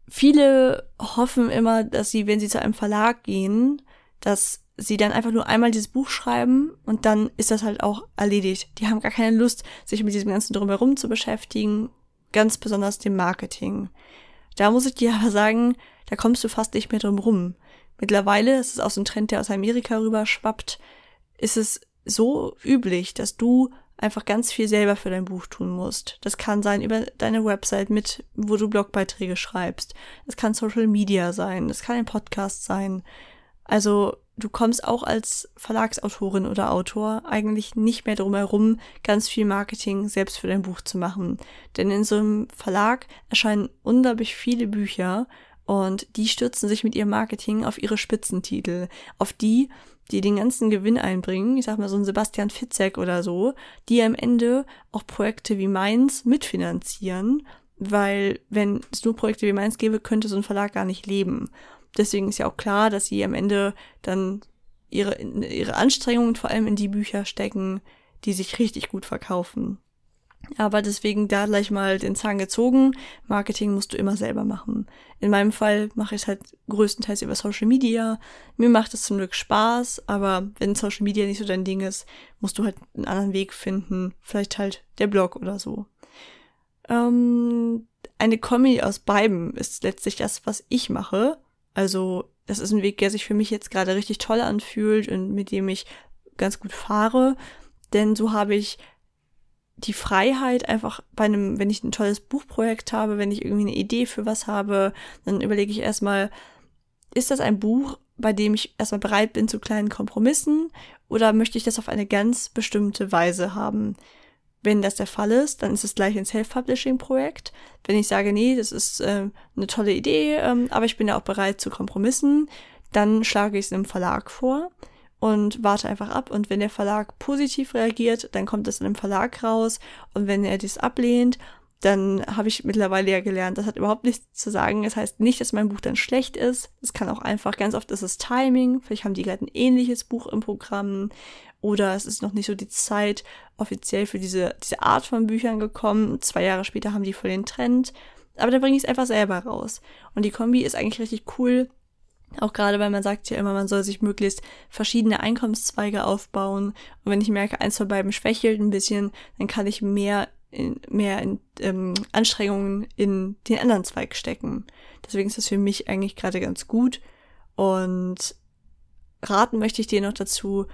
viele hoffen immer, dass sie, wenn sie zu einem Verlag gehen, dass sie dann einfach nur einmal dieses Buch schreiben und dann ist das halt auch erledigt. Die haben gar keine Lust, sich mit diesem ganzen drumherum zu beschäftigen, ganz besonders dem Marketing. Da muss ich dir aber sagen, da kommst du fast nicht mehr drum rum. Mittlerweile, das ist so ein Trend, der aus Amerika rüber schwappt, ist es so üblich, dass du einfach ganz viel selber für dein Buch tun musst. Das kann sein über deine Website mit, wo du Blogbeiträge schreibst. Das kann Social Media sein. Das kann ein Podcast sein. Also du kommst auch als Verlagsautorin oder Autor eigentlich nicht mehr drum herum, ganz viel Marketing selbst für dein Buch zu machen. Denn in so einem Verlag erscheinen unglaublich viele Bücher und die stürzen sich mit ihrem Marketing auf ihre Spitzentitel, auf die, die den ganzen Gewinn einbringen, ich sag mal so ein Sebastian Fitzek oder so, die am Ende auch Projekte wie meins mitfinanzieren, weil wenn es nur Projekte wie meins gäbe, könnte so ein Verlag gar nicht leben. Deswegen ist ja auch klar, dass sie am Ende dann ihre, ihre Anstrengungen vor allem in die Bücher stecken, die sich richtig gut verkaufen. Aber deswegen da gleich mal den Zahn gezogen. Marketing musst du immer selber machen. In meinem Fall mache ich es halt größtenteils über Social Media. Mir macht es zum Glück Spaß, aber wenn Social Media nicht so dein Ding ist, musst du halt einen anderen Weg finden. Vielleicht halt der Blog oder so. Ähm, eine Kombi aus beiden ist letztlich das, was ich mache. Also das ist ein Weg, der sich für mich jetzt gerade richtig toll anfühlt und mit dem ich ganz gut fahre. Denn so habe ich die Freiheit einfach bei einem, wenn ich ein tolles Buchprojekt habe, wenn ich irgendwie eine Idee für was habe, dann überlege ich erstmal, ist das ein Buch, bei dem ich erstmal bereit bin zu kleinen Kompromissen oder möchte ich das auf eine ganz bestimmte Weise haben? Wenn das der Fall ist, dann ist es gleich ein Self-Publishing-Projekt. Wenn ich sage, nee, das ist äh, eine tolle Idee, ähm, aber ich bin ja auch bereit zu Kompromissen, dann schlage ich es einem Verlag vor und warte einfach ab. Und wenn der Verlag positiv reagiert, dann kommt es in einem Verlag raus. Und wenn er dies ablehnt, dann habe ich mittlerweile ja gelernt, das hat überhaupt nichts zu sagen. Das heißt nicht, dass mein Buch dann schlecht ist. Es kann auch einfach, ganz oft ist es Timing. Vielleicht haben die gerade ein ähnliches Buch im Programm oder es ist noch nicht so die Zeit offiziell für diese, diese Art von Büchern gekommen. Zwei Jahre später haben die voll den Trend. Aber dann bringe ich es einfach selber raus. Und die Kombi ist eigentlich richtig cool. Auch gerade, weil man sagt ja immer, man soll sich möglichst verschiedene Einkommenszweige aufbauen. Und wenn ich merke, eins von beiden schwächelt ein bisschen, dann kann ich mehr in, mehr in, ähm, Anstrengungen in den anderen Zweig stecken. Deswegen ist das für mich eigentlich gerade ganz gut. Und raten möchte ich dir noch dazu,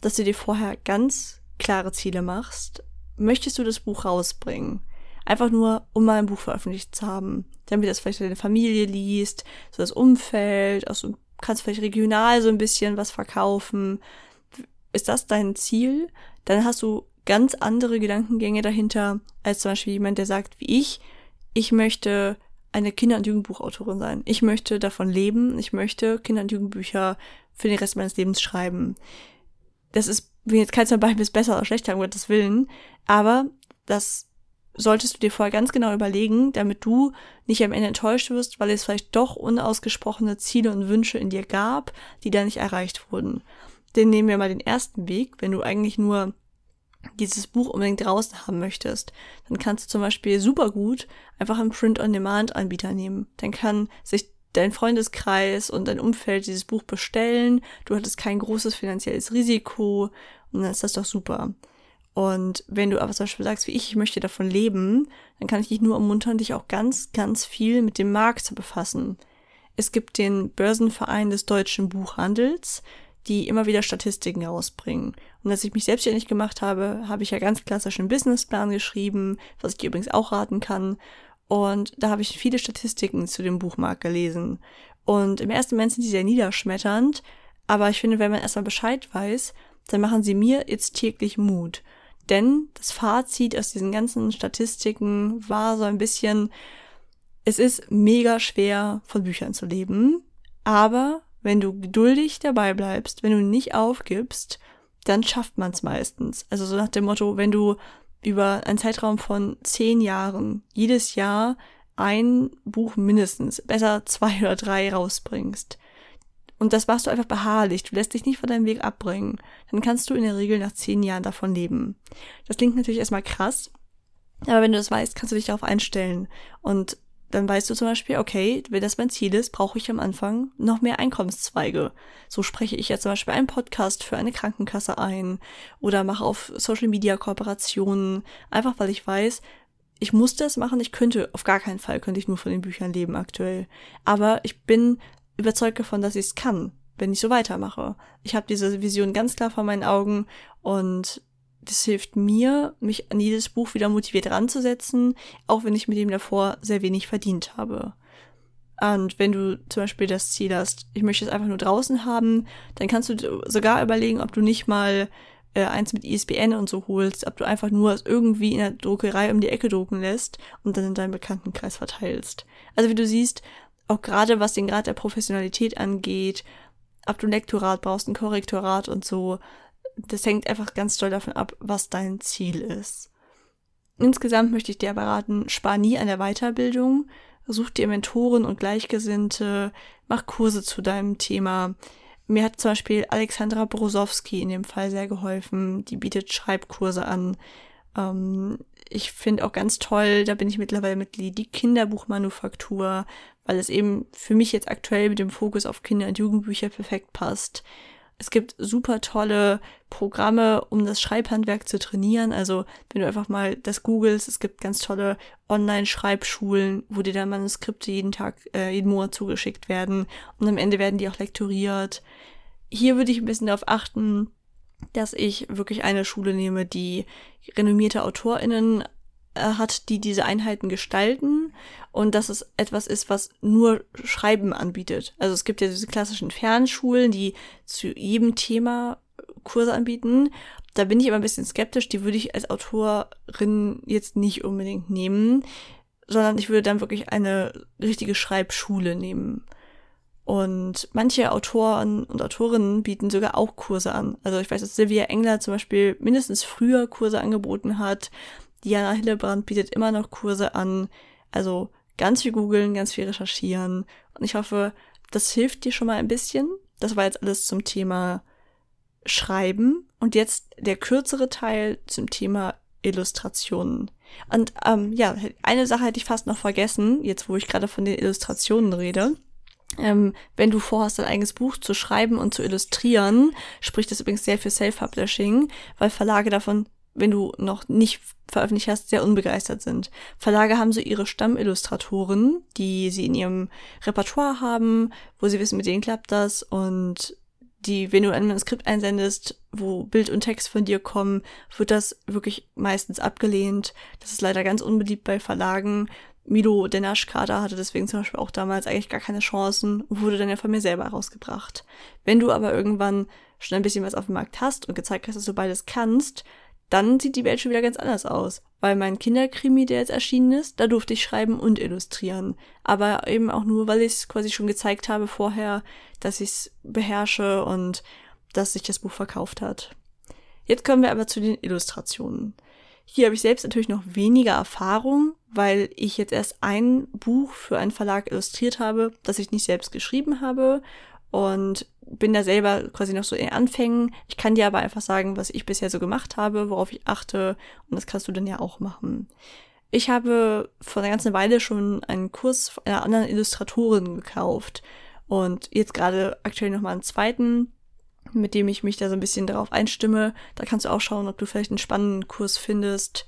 dass du dir vorher ganz klare Ziele machst. Möchtest du das Buch rausbringen? Einfach nur, um mal ein Buch veröffentlicht zu haben, damit das vielleicht deine Familie liest, so das Umfeld, auch so, kannst vielleicht regional so ein bisschen was verkaufen. Ist das dein Ziel? Dann hast du ganz andere Gedankengänge dahinter, als zum Beispiel jemand, der sagt, wie ich, ich möchte eine Kinder- und Jugendbuchautorin sein. Ich möchte davon leben. Ich möchte Kinder- und Jugendbücher für den Rest meines Lebens schreiben. Das ist bin jetzt kein Beispiel ist besser oder schlechter, um Gottes Willen, aber das solltest du dir vorher ganz genau überlegen, damit du nicht am Ende enttäuscht wirst, weil es vielleicht doch unausgesprochene Ziele und Wünsche in dir gab, die da nicht erreicht wurden. Den nehmen wir mal den ersten Weg, wenn du eigentlich nur dieses Buch unbedingt draußen haben möchtest, dann kannst du zum Beispiel super gut einfach einen Print-on-Demand-Anbieter nehmen. Dann kann sich dein Freundeskreis und dein Umfeld dieses Buch bestellen. Du hattest kein großes finanzielles Risiko und dann ist das doch super. Und wenn du aber zum Beispiel sagst, wie ich, ich möchte davon leben, dann kann ich dich nur ermuntern, dich auch ganz, ganz viel mit dem Markt zu befassen. Es gibt den Börsenverein des deutschen Buchhandels, die immer wieder Statistiken rausbringen. Und als ich mich selbstständig gemacht habe, habe ich ja ganz klassisch einen Businessplan geschrieben, was ich dir übrigens auch raten kann. Und da habe ich viele Statistiken zu dem Buchmarkt gelesen. Und im ersten Moment sind die sehr niederschmetternd, aber ich finde, wenn man erstmal Bescheid weiß, dann machen sie mir jetzt täglich Mut. Denn das Fazit aus diesen ganzen Statistiken war so ein bisschen, es ist mega schwer, von Büchern zu leben, aber wenn du geduldig dabei bleibst, wenn du nicht aufgibst, dann schafft man es meistens. Also so nach dem Motto, wenn du über einen Zeitraum von zehn Jahren jedes Jahr ein Buch mindestens, besser zwei oder drei rausbringst. Und das machst du einfach beharrlich, du lässt dich nicht von deinem Weg abbringen. Dann kannst du in der Regel nach zehn Jahren davon leben. Das klingt natürlich erstmal krass, aber wenn du das weißt, kannst du dich darauf einstellen. Und dann weißt du zum Beispiel, okay, wenn das mein Ziel ist, brauche ich am Anfang noch mehr Einkommenszweige. So spreche ich jetzt zum Beispiel einen Podcast für eine Krankenkasse ein oder mache auf Social Media Kooperationen, einfach weil ich weiß, ich muss das machen, ich könnte, auf gar keinen Fall könnte ich nur von den Büchern leben aktuell. Aber ich bin überzeugt davon, dass ich es kann, wenn ich so weitermache. Ich habe diese Vision ganz klar vor meinen Augen und das hilft mir, mich an jedes Buch wieder motiviert ranzusetzen, auch wenn ich mit dem davor sehr wenig verdient habe. Und wenn du zum Beispiel das Ziel hast, ich möchte es einfach nur draußen haben, dann kannst du sogar überlegen, ob du nicht mal äh, eins mit ISBN und so holst, ob du einfach nur es irgendwie in der Druckerei um die Ecke drucken lässt und dann in deinem Bekanntenkreis verteilst. Also wie du siehst, auch gerade was den Grad der Professionalität angeht, ob du ein Lektorat brauchst, ein Korrektorat und so, das hängt einfach ganz doll davon ab, was dein Ziel ist. Insgesamt möchte ich dir aber raten, spar nie an der Weiterbildung, such dir Mentoren und Gleichgesinnte, mach Kurse zu deinem Thema. Mir hat zum Beispiel Alexandra Brosowski in dem Fall sehr geholfen. Die bietet Schreibkurse an. Ähm, ich finde auch ganz toll, da bin ich mittlerweile Mitglied, die Kinderbuchmanufaktur, weil es eben für mich jetzt aktuell mit dem Fokus auf Kinder- und Jugendbücher perfekt passt. Es gibt super tolle Programme, um das Schreibhandwerk zu trainieren. Also wenn du einfach mal das googelst, es gibt ganz tolle Online-Schreibschulen, wo dir dann Manuskripte jeden Tag, äh, jeden Monat zugeschickt werden und am Ende werden die auch lektoriert. Hier würde ich ein bisschen darauf achten, dass ich wirklich eine Schule nehme, die renommierte AutorInnen äh, hat, die diese Einheiten gestalten und dass es etwas ist, was nur Schreiben anbietet. Also es gibt ja diese klassischen Fernschulen, die zu jedem Thema Kurse anbieten. Da bin ich aber ein bisschen skeptisch, die würde ich als Autorin jetzt nicht unbedingt nehmen, sondern ich würde dann wirklich eine richtige Schreibschule nehmen. Und manche Autoren und Autorinnen bieten sogar auch Kurse an. Also ich weiß, dass Sylvia Engler zum Beispiel mindestens früher Kurse angeboten hat. Diana Hillebrand bietet immer noch Kurse an. Also ganz viel googeln, ganz viel recherchieren. Und ich hoffe, das hilft dir schon mal ein bisschen. Das war jetzt alles zum Thema Schreiben. Und jetzt der kürzere Teil zum Thema Illustrationen. Und ähm, ja, eine Sache hätte ich fast noch vergessen, jetzt wo ich gerade von den Illustrationen rede. Ähm, wenn du vorhast, dein eigenes Buch zu schreiben und zu illustrieren, spricht das übrigens sehr für Self-Publishing, weil Verlage davon wenn du noch nicht veröffentlicht hast, sehr unbegeistert sind. Verlage haben so ihre Stammillustratoren, die sie in ihrem Repertoire haben, wo sie wissen, mit denen klappt das und die, wenn du ein Manuskript einsendest, wo Bild und Text von dir kommen, wird das wirklich meistens abgelehnt. Das ist leider ganz unbeliebt bei Verlagen. Milo Denaschkader hatte deswegen zum Beispiel auch damals eigentlich gar keine Chancen und wurde dann ja von mir selber rausgebracht. Wenn du aber irgendwann schon ein bisschen was auf dem Markt hast und gezeigt hast, dass du beides kannst, dann sieht die Welt schon wieder ganz anders aus. Weil mein Kinderkrimi, der jetzt erschienen ist, da durfte ich schreiben und illustrieren. Aber eben auch nur, weil ich es quasi schon gezeigt habe vorher, dass ich es beherrsche und dass sich das Buch verkauft hat. Jetzt kommen wir aber zu den Illustrationen. Hier habe ich selbst natürlich noch weniger Erfahrung, weil ich jetzt erst ein Buch für einen Verlag illustriert habe, das ich nicht selbst geschrieben habe und bin da selber quasi noch so in Anfängen. Ich kann dir aber einfach sagen, was ich bisher so gemacht habe, worauf ich achte und das kannst du dann ja auch machen. Ich habe vor einer ganzen Weile schon einen Kurs einer anderen Illustratorin gekauft und jetzt gerade aktuell nochmal einen zweiten mit dem ich mich da so ein bisschen darauf einstimme. Da kannst du auch schauen, ob du vielleicht einen spannenden Kurs findest.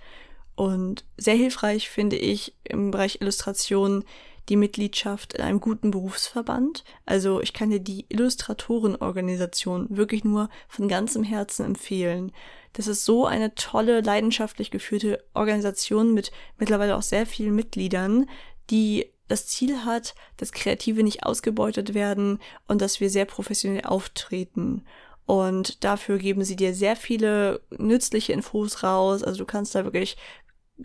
Und sehr hilfreich finde ich im Bereich Illustration die Mitgliedschaft in einem guten Berufsverband. Also ich kann dir die Illustratorenorganisation wirklich nur von ganzem Herzen empfehlen. Das ist so eine tolle, leidenschaftlich geführte Organisation mit mittlerweile auch sehr vielen Mitgliedern, die das Ziel hat, dass Kreative nicht ausgebeutet werden und dass wir sehr professionell auftreten. Und dafür geben sie dir sehr viele nützliche Infos raus. Also du kannst da wirklich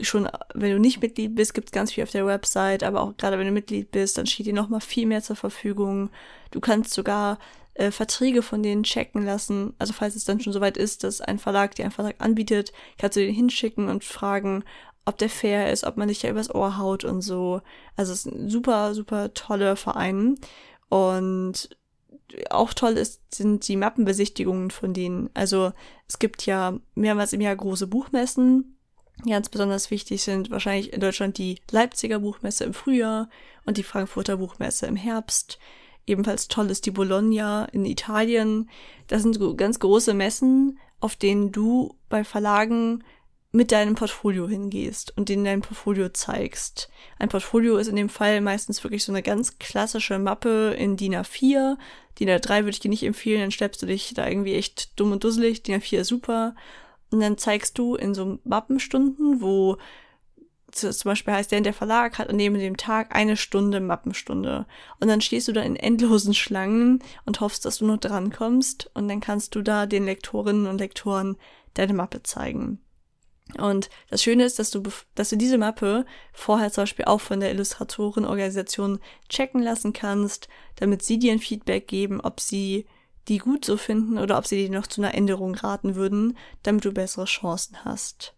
schon, wenn du nicht Mitglied bist, gibt es ganz viel auf der Website, aber auch gerade wenn du Mitglied bist, dann steht dir noch mal viel mehr zur Verfügung. Du kannst sogar äh, Verträge von denen checken lassen. Also falls es dann schon soweit ist, dass ein Verlag dir einen Vertrag anbietet, kannst du den hinschicken und fragen, ob der fair ist, ob man dich ja übers Ohr haut und so. Also es ist ein super, super toller Verein. Und auch toll ist, sind die Mappenbesichtigungen von denen. Also es gibt ja mehrmals im Jahr große Buchmessen. Ganz besonders wichtig sind wahrscheinlich in Deutschland die Leipziger Buchmesse im Frühjahr und die Frankfurter Buchmesse im Herbst. Ebenfalls toll ist die Bologna in Italien. Das sind ganz große Messen, auf denen du bei Verlagen mit deinem Portfolio hingehst und denen dein Portfolio zeigst. Ein Portfolio ist in dem Fall meistens wirklich so eine ganz klassische Mappe in DIN A4. DIN A3 würde ich dir nicht empfehlen, dann schleppst du dich da irgendwie echt dumm und dusselig. DIN A4 ist super. Und dann zeigst du in so Mappenstunden, wo zum Beispiel heißt der, der Verlag hat an dem, dem Tag eine Stunde Mappenstunde. Und dann stehst du da in endlosen Schlangen und hoffst, dass du noch drankommst. Und dann kannst du da den Lektorinnen und Lektoren deine Mappe zeigen. Und das Schöne ist, dass du, dass du diese Mappe vorher zum Beispiel auch von der Illustratorenorganisation checken lassen kannst, damit sie dir ein Feedback geben, ob sie die gut so finden oder ob sie dir noch zu einer Änderung raten würden, damit du bessere Chancen hast.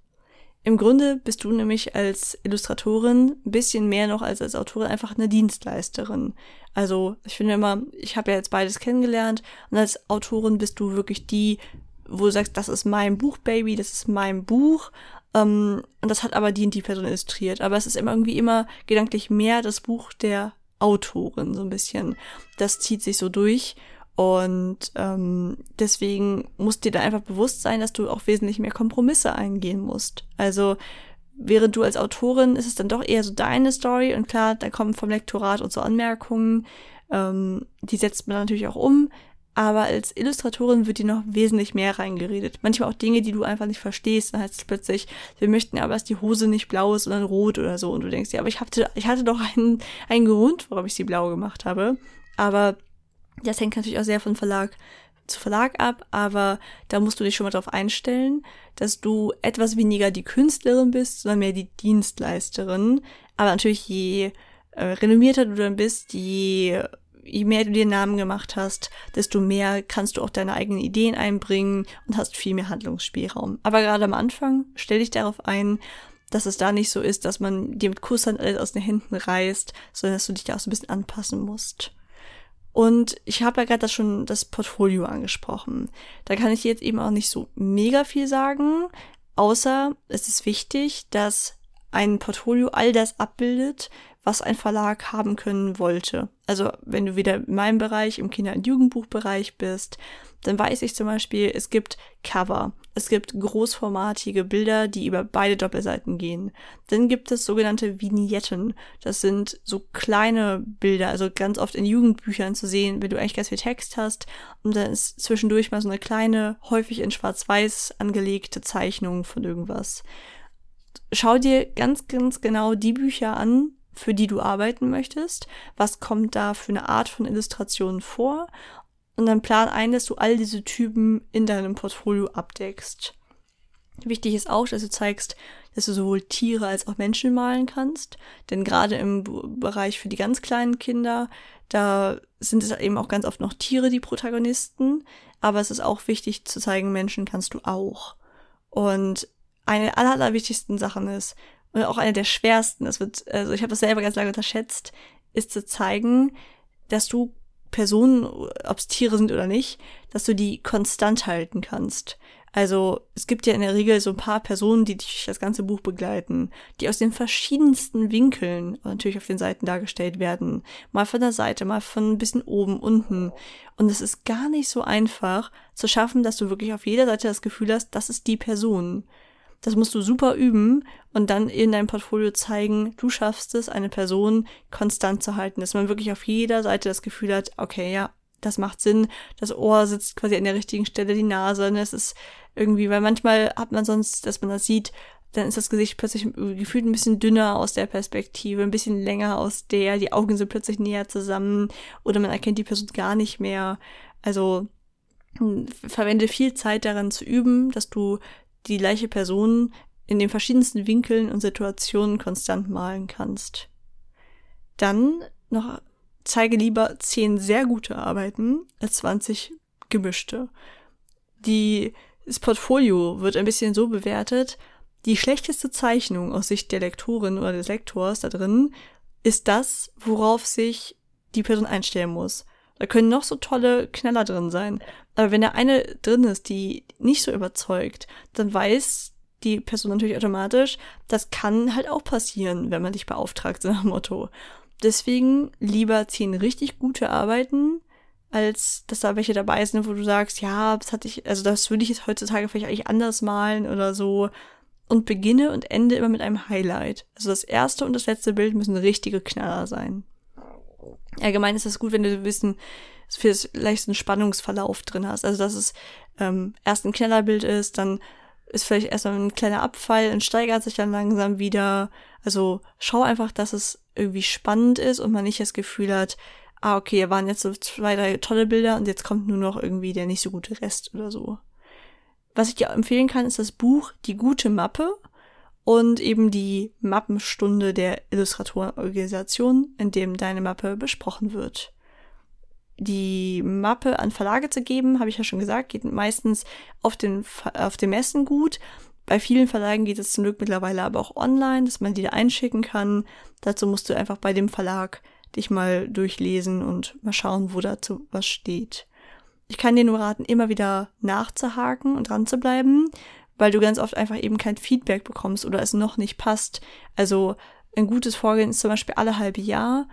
Im Grunde bist du nämlich als Illustratorin ein bisschen mehr noch als als Autorin einfach eine Dienstleisterin. Also ich finde immer, ich habe ja jetzt beides kennengelernt und als Autorin bist du wirklich die, wo du sagst, das ist mein Buch, Baby, das ist mein Buch. Ähm, und das hat aber die und die Person illustriert. Aber es ist immer irgendwie immer gedanklich mehr das Buch der Autorin, so ein bisschen. Das zieht sich so durch. Und ähm, deswegen muss dir da einfach bewusst sein, dass du auch wesentlich mehr Kompromisse eingehen musst. Also während du als Autorin ist es dann doch eher so deine Story und klar, da kommen vom Lektorat und so Anmerkungen, ähm, die setzt man natürlich auch um, aber als Illustratorin wird dir noch wesentlich mehr reingeredet. Manchmal auch Dinge, die du einfach nicht verstehst. Dann heißt es plötzlich, wir möchten aber, dass die Hose nicht blau ist, sondern rot oder so. Und du denkst, ja, aber ich hatte, ich hatte doch einen, einen Grund, warum ich sie blau gemacht habe. Aber das hängt natürlich auch sehr von Verlag zu Verlag ab, aber da musst du dich schon mal darauf einstellen, dass du etwas weniger die Künstlerin bist, sondern mehr die Dienstleisterin. Aber natürlich, je äh, renommierter du dann bist, je je mehr du dir Namen gemacht hast, desto mehr kannst du auch deine eigenen Ideen einbringen und hast viel mehr Handlungsspielraum. Aber gerade am Anfang stell dich darauf ein, dass es da nicht so ist, dass man dir mit Kusshand alles aus den Händen reißt, sondern dass du dich da auch so ein bisschen anpassen musst. Und ich habe ja gerade das schon das Portfolio angesprochen. Da kann ich jetzt eben auch nicht so mega viel sagen, außer es ist wichtig, dass ein Portfolio all das abbildet, was ein Verlag haben können wollte. Also wenn du wieder in meinem Bereich, im Kinder- und Jugendbuchbereich bist, dann weiß ich zum Beispiel, es gibt Cover, es gibt großformatige Bilder, die über beide Doppelseiten gehen. Dann gibt es sogenannte Vignetten. Das sind so kleine Bilder, also ganz oft in Jugendbüchern zu sehen, wenn du eigentlich ganz viel Text hast und dann ist zwischendurch mal so eine kleine, häufig in schwarz-weiß angelegte Zeichnung von irgendwas. Schau dir ganz, ganz genau die Bücher an, für die du arbeiten möchtest, was kommt da für eine Art von Illustration vor und dann plan ein, dass du all diese Typen in deinem Portfolio abdeckst. Wichtig ist auch, dass du zeigst, dass du sowohl Tiere als auch Menschen malen kannst. Denn gerade im Bereich für die ganz kleinen Kinder, da sind es eben auch ganz oft noch Tiere die Protagonisten. Aber es ist auch wichtig zu zeigen, Menschen kannst du auch. Und eine der aller, allerwichtigsten Sachen ist, und auch eine der schwersten, es wird, also ich habe das selber ganz lange unterschätzt, ist zu zeigen, dass du Personen, ob es Tiere sind oder nicht, dass du die konstant halten kannst. Also es gibt ja in der Regel so ein paar Personen, die dich das ganze Buch begleiten, die aus den verschiedensten Winkeln natürlich auf den Seiten dargestellt werden. Mal von der Seite, mal von ein bisschen oben, unten. Und es ist gar nicht so einfach zu schaffen, dass du wirklich auf jeder Seite das Gefühl hast, das ist die Person. Das musst du super üben und dann in deinem Portfolio zeigen, du schaffst es, eine Person konstant zu halten, dass man wirklich auf jeder Seite das Gefühl hat, okay, ja, das macht Sinn, das Ohr sitzt quasi an der richtigen Stelle, die Nase, ne? es ist irgendwie, weil manchmal hat man sonst, dass man das sieht, dann ist das Gesicht plötzlich gefühlt ein bisschen dünner aus der Perspektive, ein bisschen länger aus der, die Augen sind plötzlich näher zusammen oder man erkennt die Person gar nicht mehr. Also hm, verwende viel Zeit daran zu üben, dass du die gleiche Person in den verschiedensten Winkeln und Situationen konstant malen kannst. Dann noch zeige lieber 10 sehr gute Arbeiten als 20 gemischte. Die, das Portfolio wird ein bisschen so bewertet, die schlechteste Zeichnung aus Sicht der Lektorin oder des Lektors da drin ist das, worauf sich die Person einstellen muss. Da können noch so tolle Knaller drin sein. Aber wenn da eine drin ist, die nicht so überzeugt, dann weiß die Person natürlich automatisch, das kann halt auch passieren, wenn man dich beauftragt, [laughs] so nach Motto. Deswegen lieber zehn richtig gute Arbeiten, als dass da welche dabei sind, wo du sagst, ja, das hatte ich, also das würde ich jetzt heutzutage vielleicht eigentlich anders malen oder so. Und beginne und ende immer mit einem Highlight. Also das erste und das letzte Bild müssen richtige Knaller sein. Allgemein ist das gut, wenn du wissen, für vielleicht einen Spannungsverlauf drin hast. Also dass es ähm, erst ein Knellerbild ist, dann ist vielleicht erstmal ein kleiner Abfall und steigert sich dann langsam wieder. Also schau einfach, dass es irgendwie spannend ist und man nicht das Gefühl hat, ah, okay, hier waren jetzt so zwei, drei tolle Bilder und jetzt kommt nur noch irgendwie der nicht so gute Rest oder so. Was ich dir empfehlen kann, ist das Buch Die gute Mappe und eben die Mappenstunde der Illustratorenorganisation, in dem deine Mappe besprochen wird. Die Mappe an Verlage zu geben, habe ich ja schon gesagt, geht meistens auf den, auf den Messen gut. Bei vielen Verlagen geht es zum Glück mittlerweile aber auch online, dass man die da einschicken kann. Dazu musst du einfach bei dem Verlag dich mal durchlesen und mal schauen, wo dazu was steht. Ich kann dir nur raten, immer wieder nachzuhaken und dran zu bleiben, weil du ganz oft einfach eben kein Feedback bekommst oder es noch nicht passt. Also ein gutes Vorgehen ist zum Beispiel alle halbe Jahr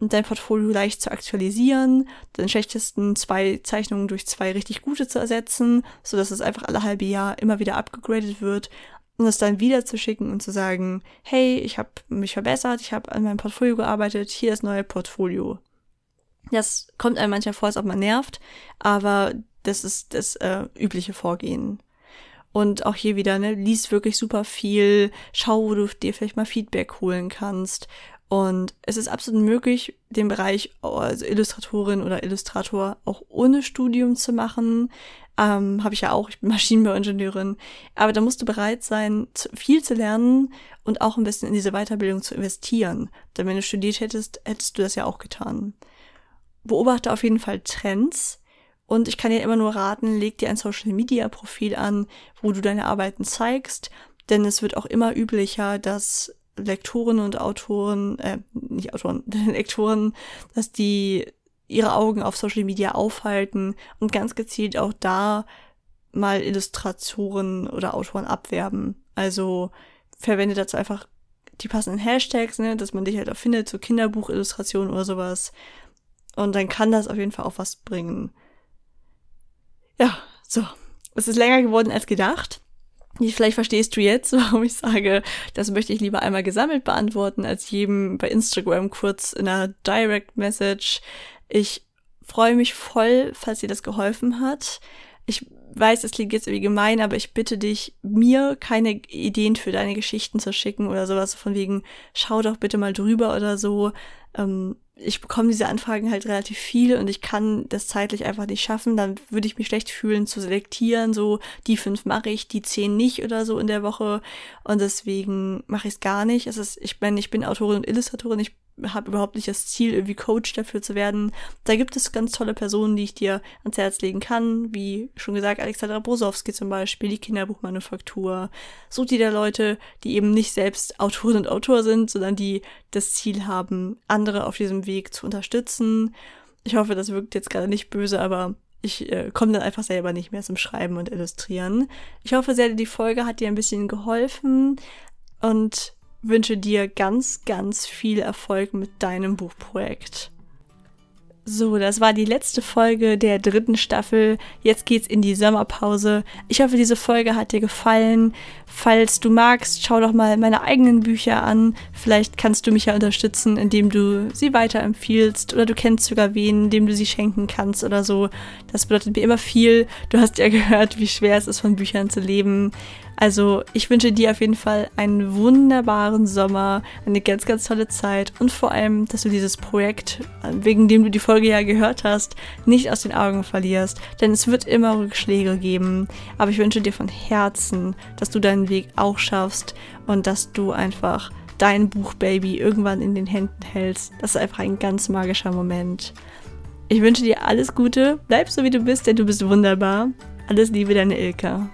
dein Portfolio leicht zu aktualisieren, den schlechtesten zwei Zeichnungen durch zwei richtig gute zu ersetzen, so dass es einfach alle halbe Jahr immer wieder abgegradet wird und es dann wieder zu schicken und zu sagen, hey, ich habe mich verbessert, ich habe an meinem Portfolio gearbeitet, hier ist neue Portfolio. Das kommt einem manchmal vor, als ob man nervt, aber das ist das äh, übliche Vorgehen. Und auch hier wieder, ne, lies wirklich super viel, schau, wo du dir vielleicht mal Feedback holen kannst. Und es ist absolut möglich, den Bereich also Illustratorin oder Illustrator auch ohne Studium zu machen. Ähm, Habe ich ja auch, ich bin [laughs] Maschinenbauingenieurin. Aber da musst du bereit sein, viel zu lernen und auch ein bisschen in diese Weiterbildung zu investieren. Denn wenn du studiert hättest, hättest du das ja auch getan. Beobachte auf jeden Fall Trends und ich kann dir immer nur raten, leg dir ein Social Media Profil an, wo du deine Arbeiten zeigst, denn es wird auch immer üblicher, dass Lektoren und Autoren, äh, nicht Autoren, [laughs] Lektoren, dass die ihre Augen auf Social Media aufhalten und ganz gezielt auch da mal Illustratoren oder Autoren abwerben. Also verwende dazu einfach die passenden Hashtags, ne, dass man dich halt auch findet, so Kinderbuchillustrationen oder sowas. Und dann kann das auf jeden Fall auch was bringen. Ja, so. Es ist länger geworden als gedacht. Vielleicht verstehst du jetzt, [laughs] warum ich sage, das möchte ich lieber einmal gesammelt beantworten, als jedem bei Instagram kurz in einer Direct Message. Ich freue mich voll, falls dir das geholfen hat. Ich weiß, es klingt jetzt irgendwie gemein, aber ich bitte dich, mir keine Ideen für deine Geschichten zu schicken oder sowas von wegen, schau doch bitte mal drüber oder so. Ähm, ich bekomme diese Anfragen halt relativ viel und ich kann das zeitlich einfach nicht schaffen, dann würde ich mich schlecht fühlen zu selektieren, so die fünf mache ich, die zehn nicht oder so in der Woche. Und deswegen mache ich es gar nicht. Es ist, ich meine, ich bin Autorin und Illustratorin, ich habe überhaupt nicht das Ziel, irgendwie Coach dafür zu werden. Da gibt es ganz tolle Personen, die ich dir ans Herz legen kann, wie schon gesagt, Alexandra Brosowski zum Beispiel, die Kinderbuchmanufaktur. Such dir da Leute, die eben nicht selbst Autorin und Autor sind, sondern die das Ziel haben, andere auf diesem Weg zu unterstützen. Ich hoffe, das wirkt jetzt gerade nicht böse, aber ich äh, komme dann einfach selber nicht mehr zum Schreiben und Illustrieren. Ich hoffe sehr, die Folge hat dir ein bisschen geholfen und wünsche dir ganz, ganz viel Erfolg mit deinem Buchprojekt. So, das war die letzte Folge der dritten Staffel. Jetzt geht's in die Sommerpause. Ich hoffe, diese Folge hat dir gefallen. Falls du magst, schau doch mal meine eigenen Bücher an. Vielleicht kannst du mich ja unterstützen, indem du sie weiterempfiehlst oder du kennst sogar wen, dem du sie schenken kannst oder so. Das bedeutet mir immer viel. Du hast ja [laughs] gehört, wie schwer es ist, von Büchern zu leben. Also ich wünsche dir auf jeden Fall einen wunderbaren Sommer, eine ganz, ganz tolle Zeit und vor allem, dass du dieses Projekt, wegen dem du die Folge ja gehört hast, nicht aus den Augen verlierst. Denn es wird immer Rückschläge geben. Aber ich wünsche dir von Herzen, dass du deinen Weg auch schaffst und dass du einfach dein Buchbaby irgendwann in den Händen hältst. Das ist einfach ein ganz magischer Moment. Ich wünsche dir alles Gute, bleib so wie du bist, denn du bist wunderbar. Alles Liebe, deine Ilka.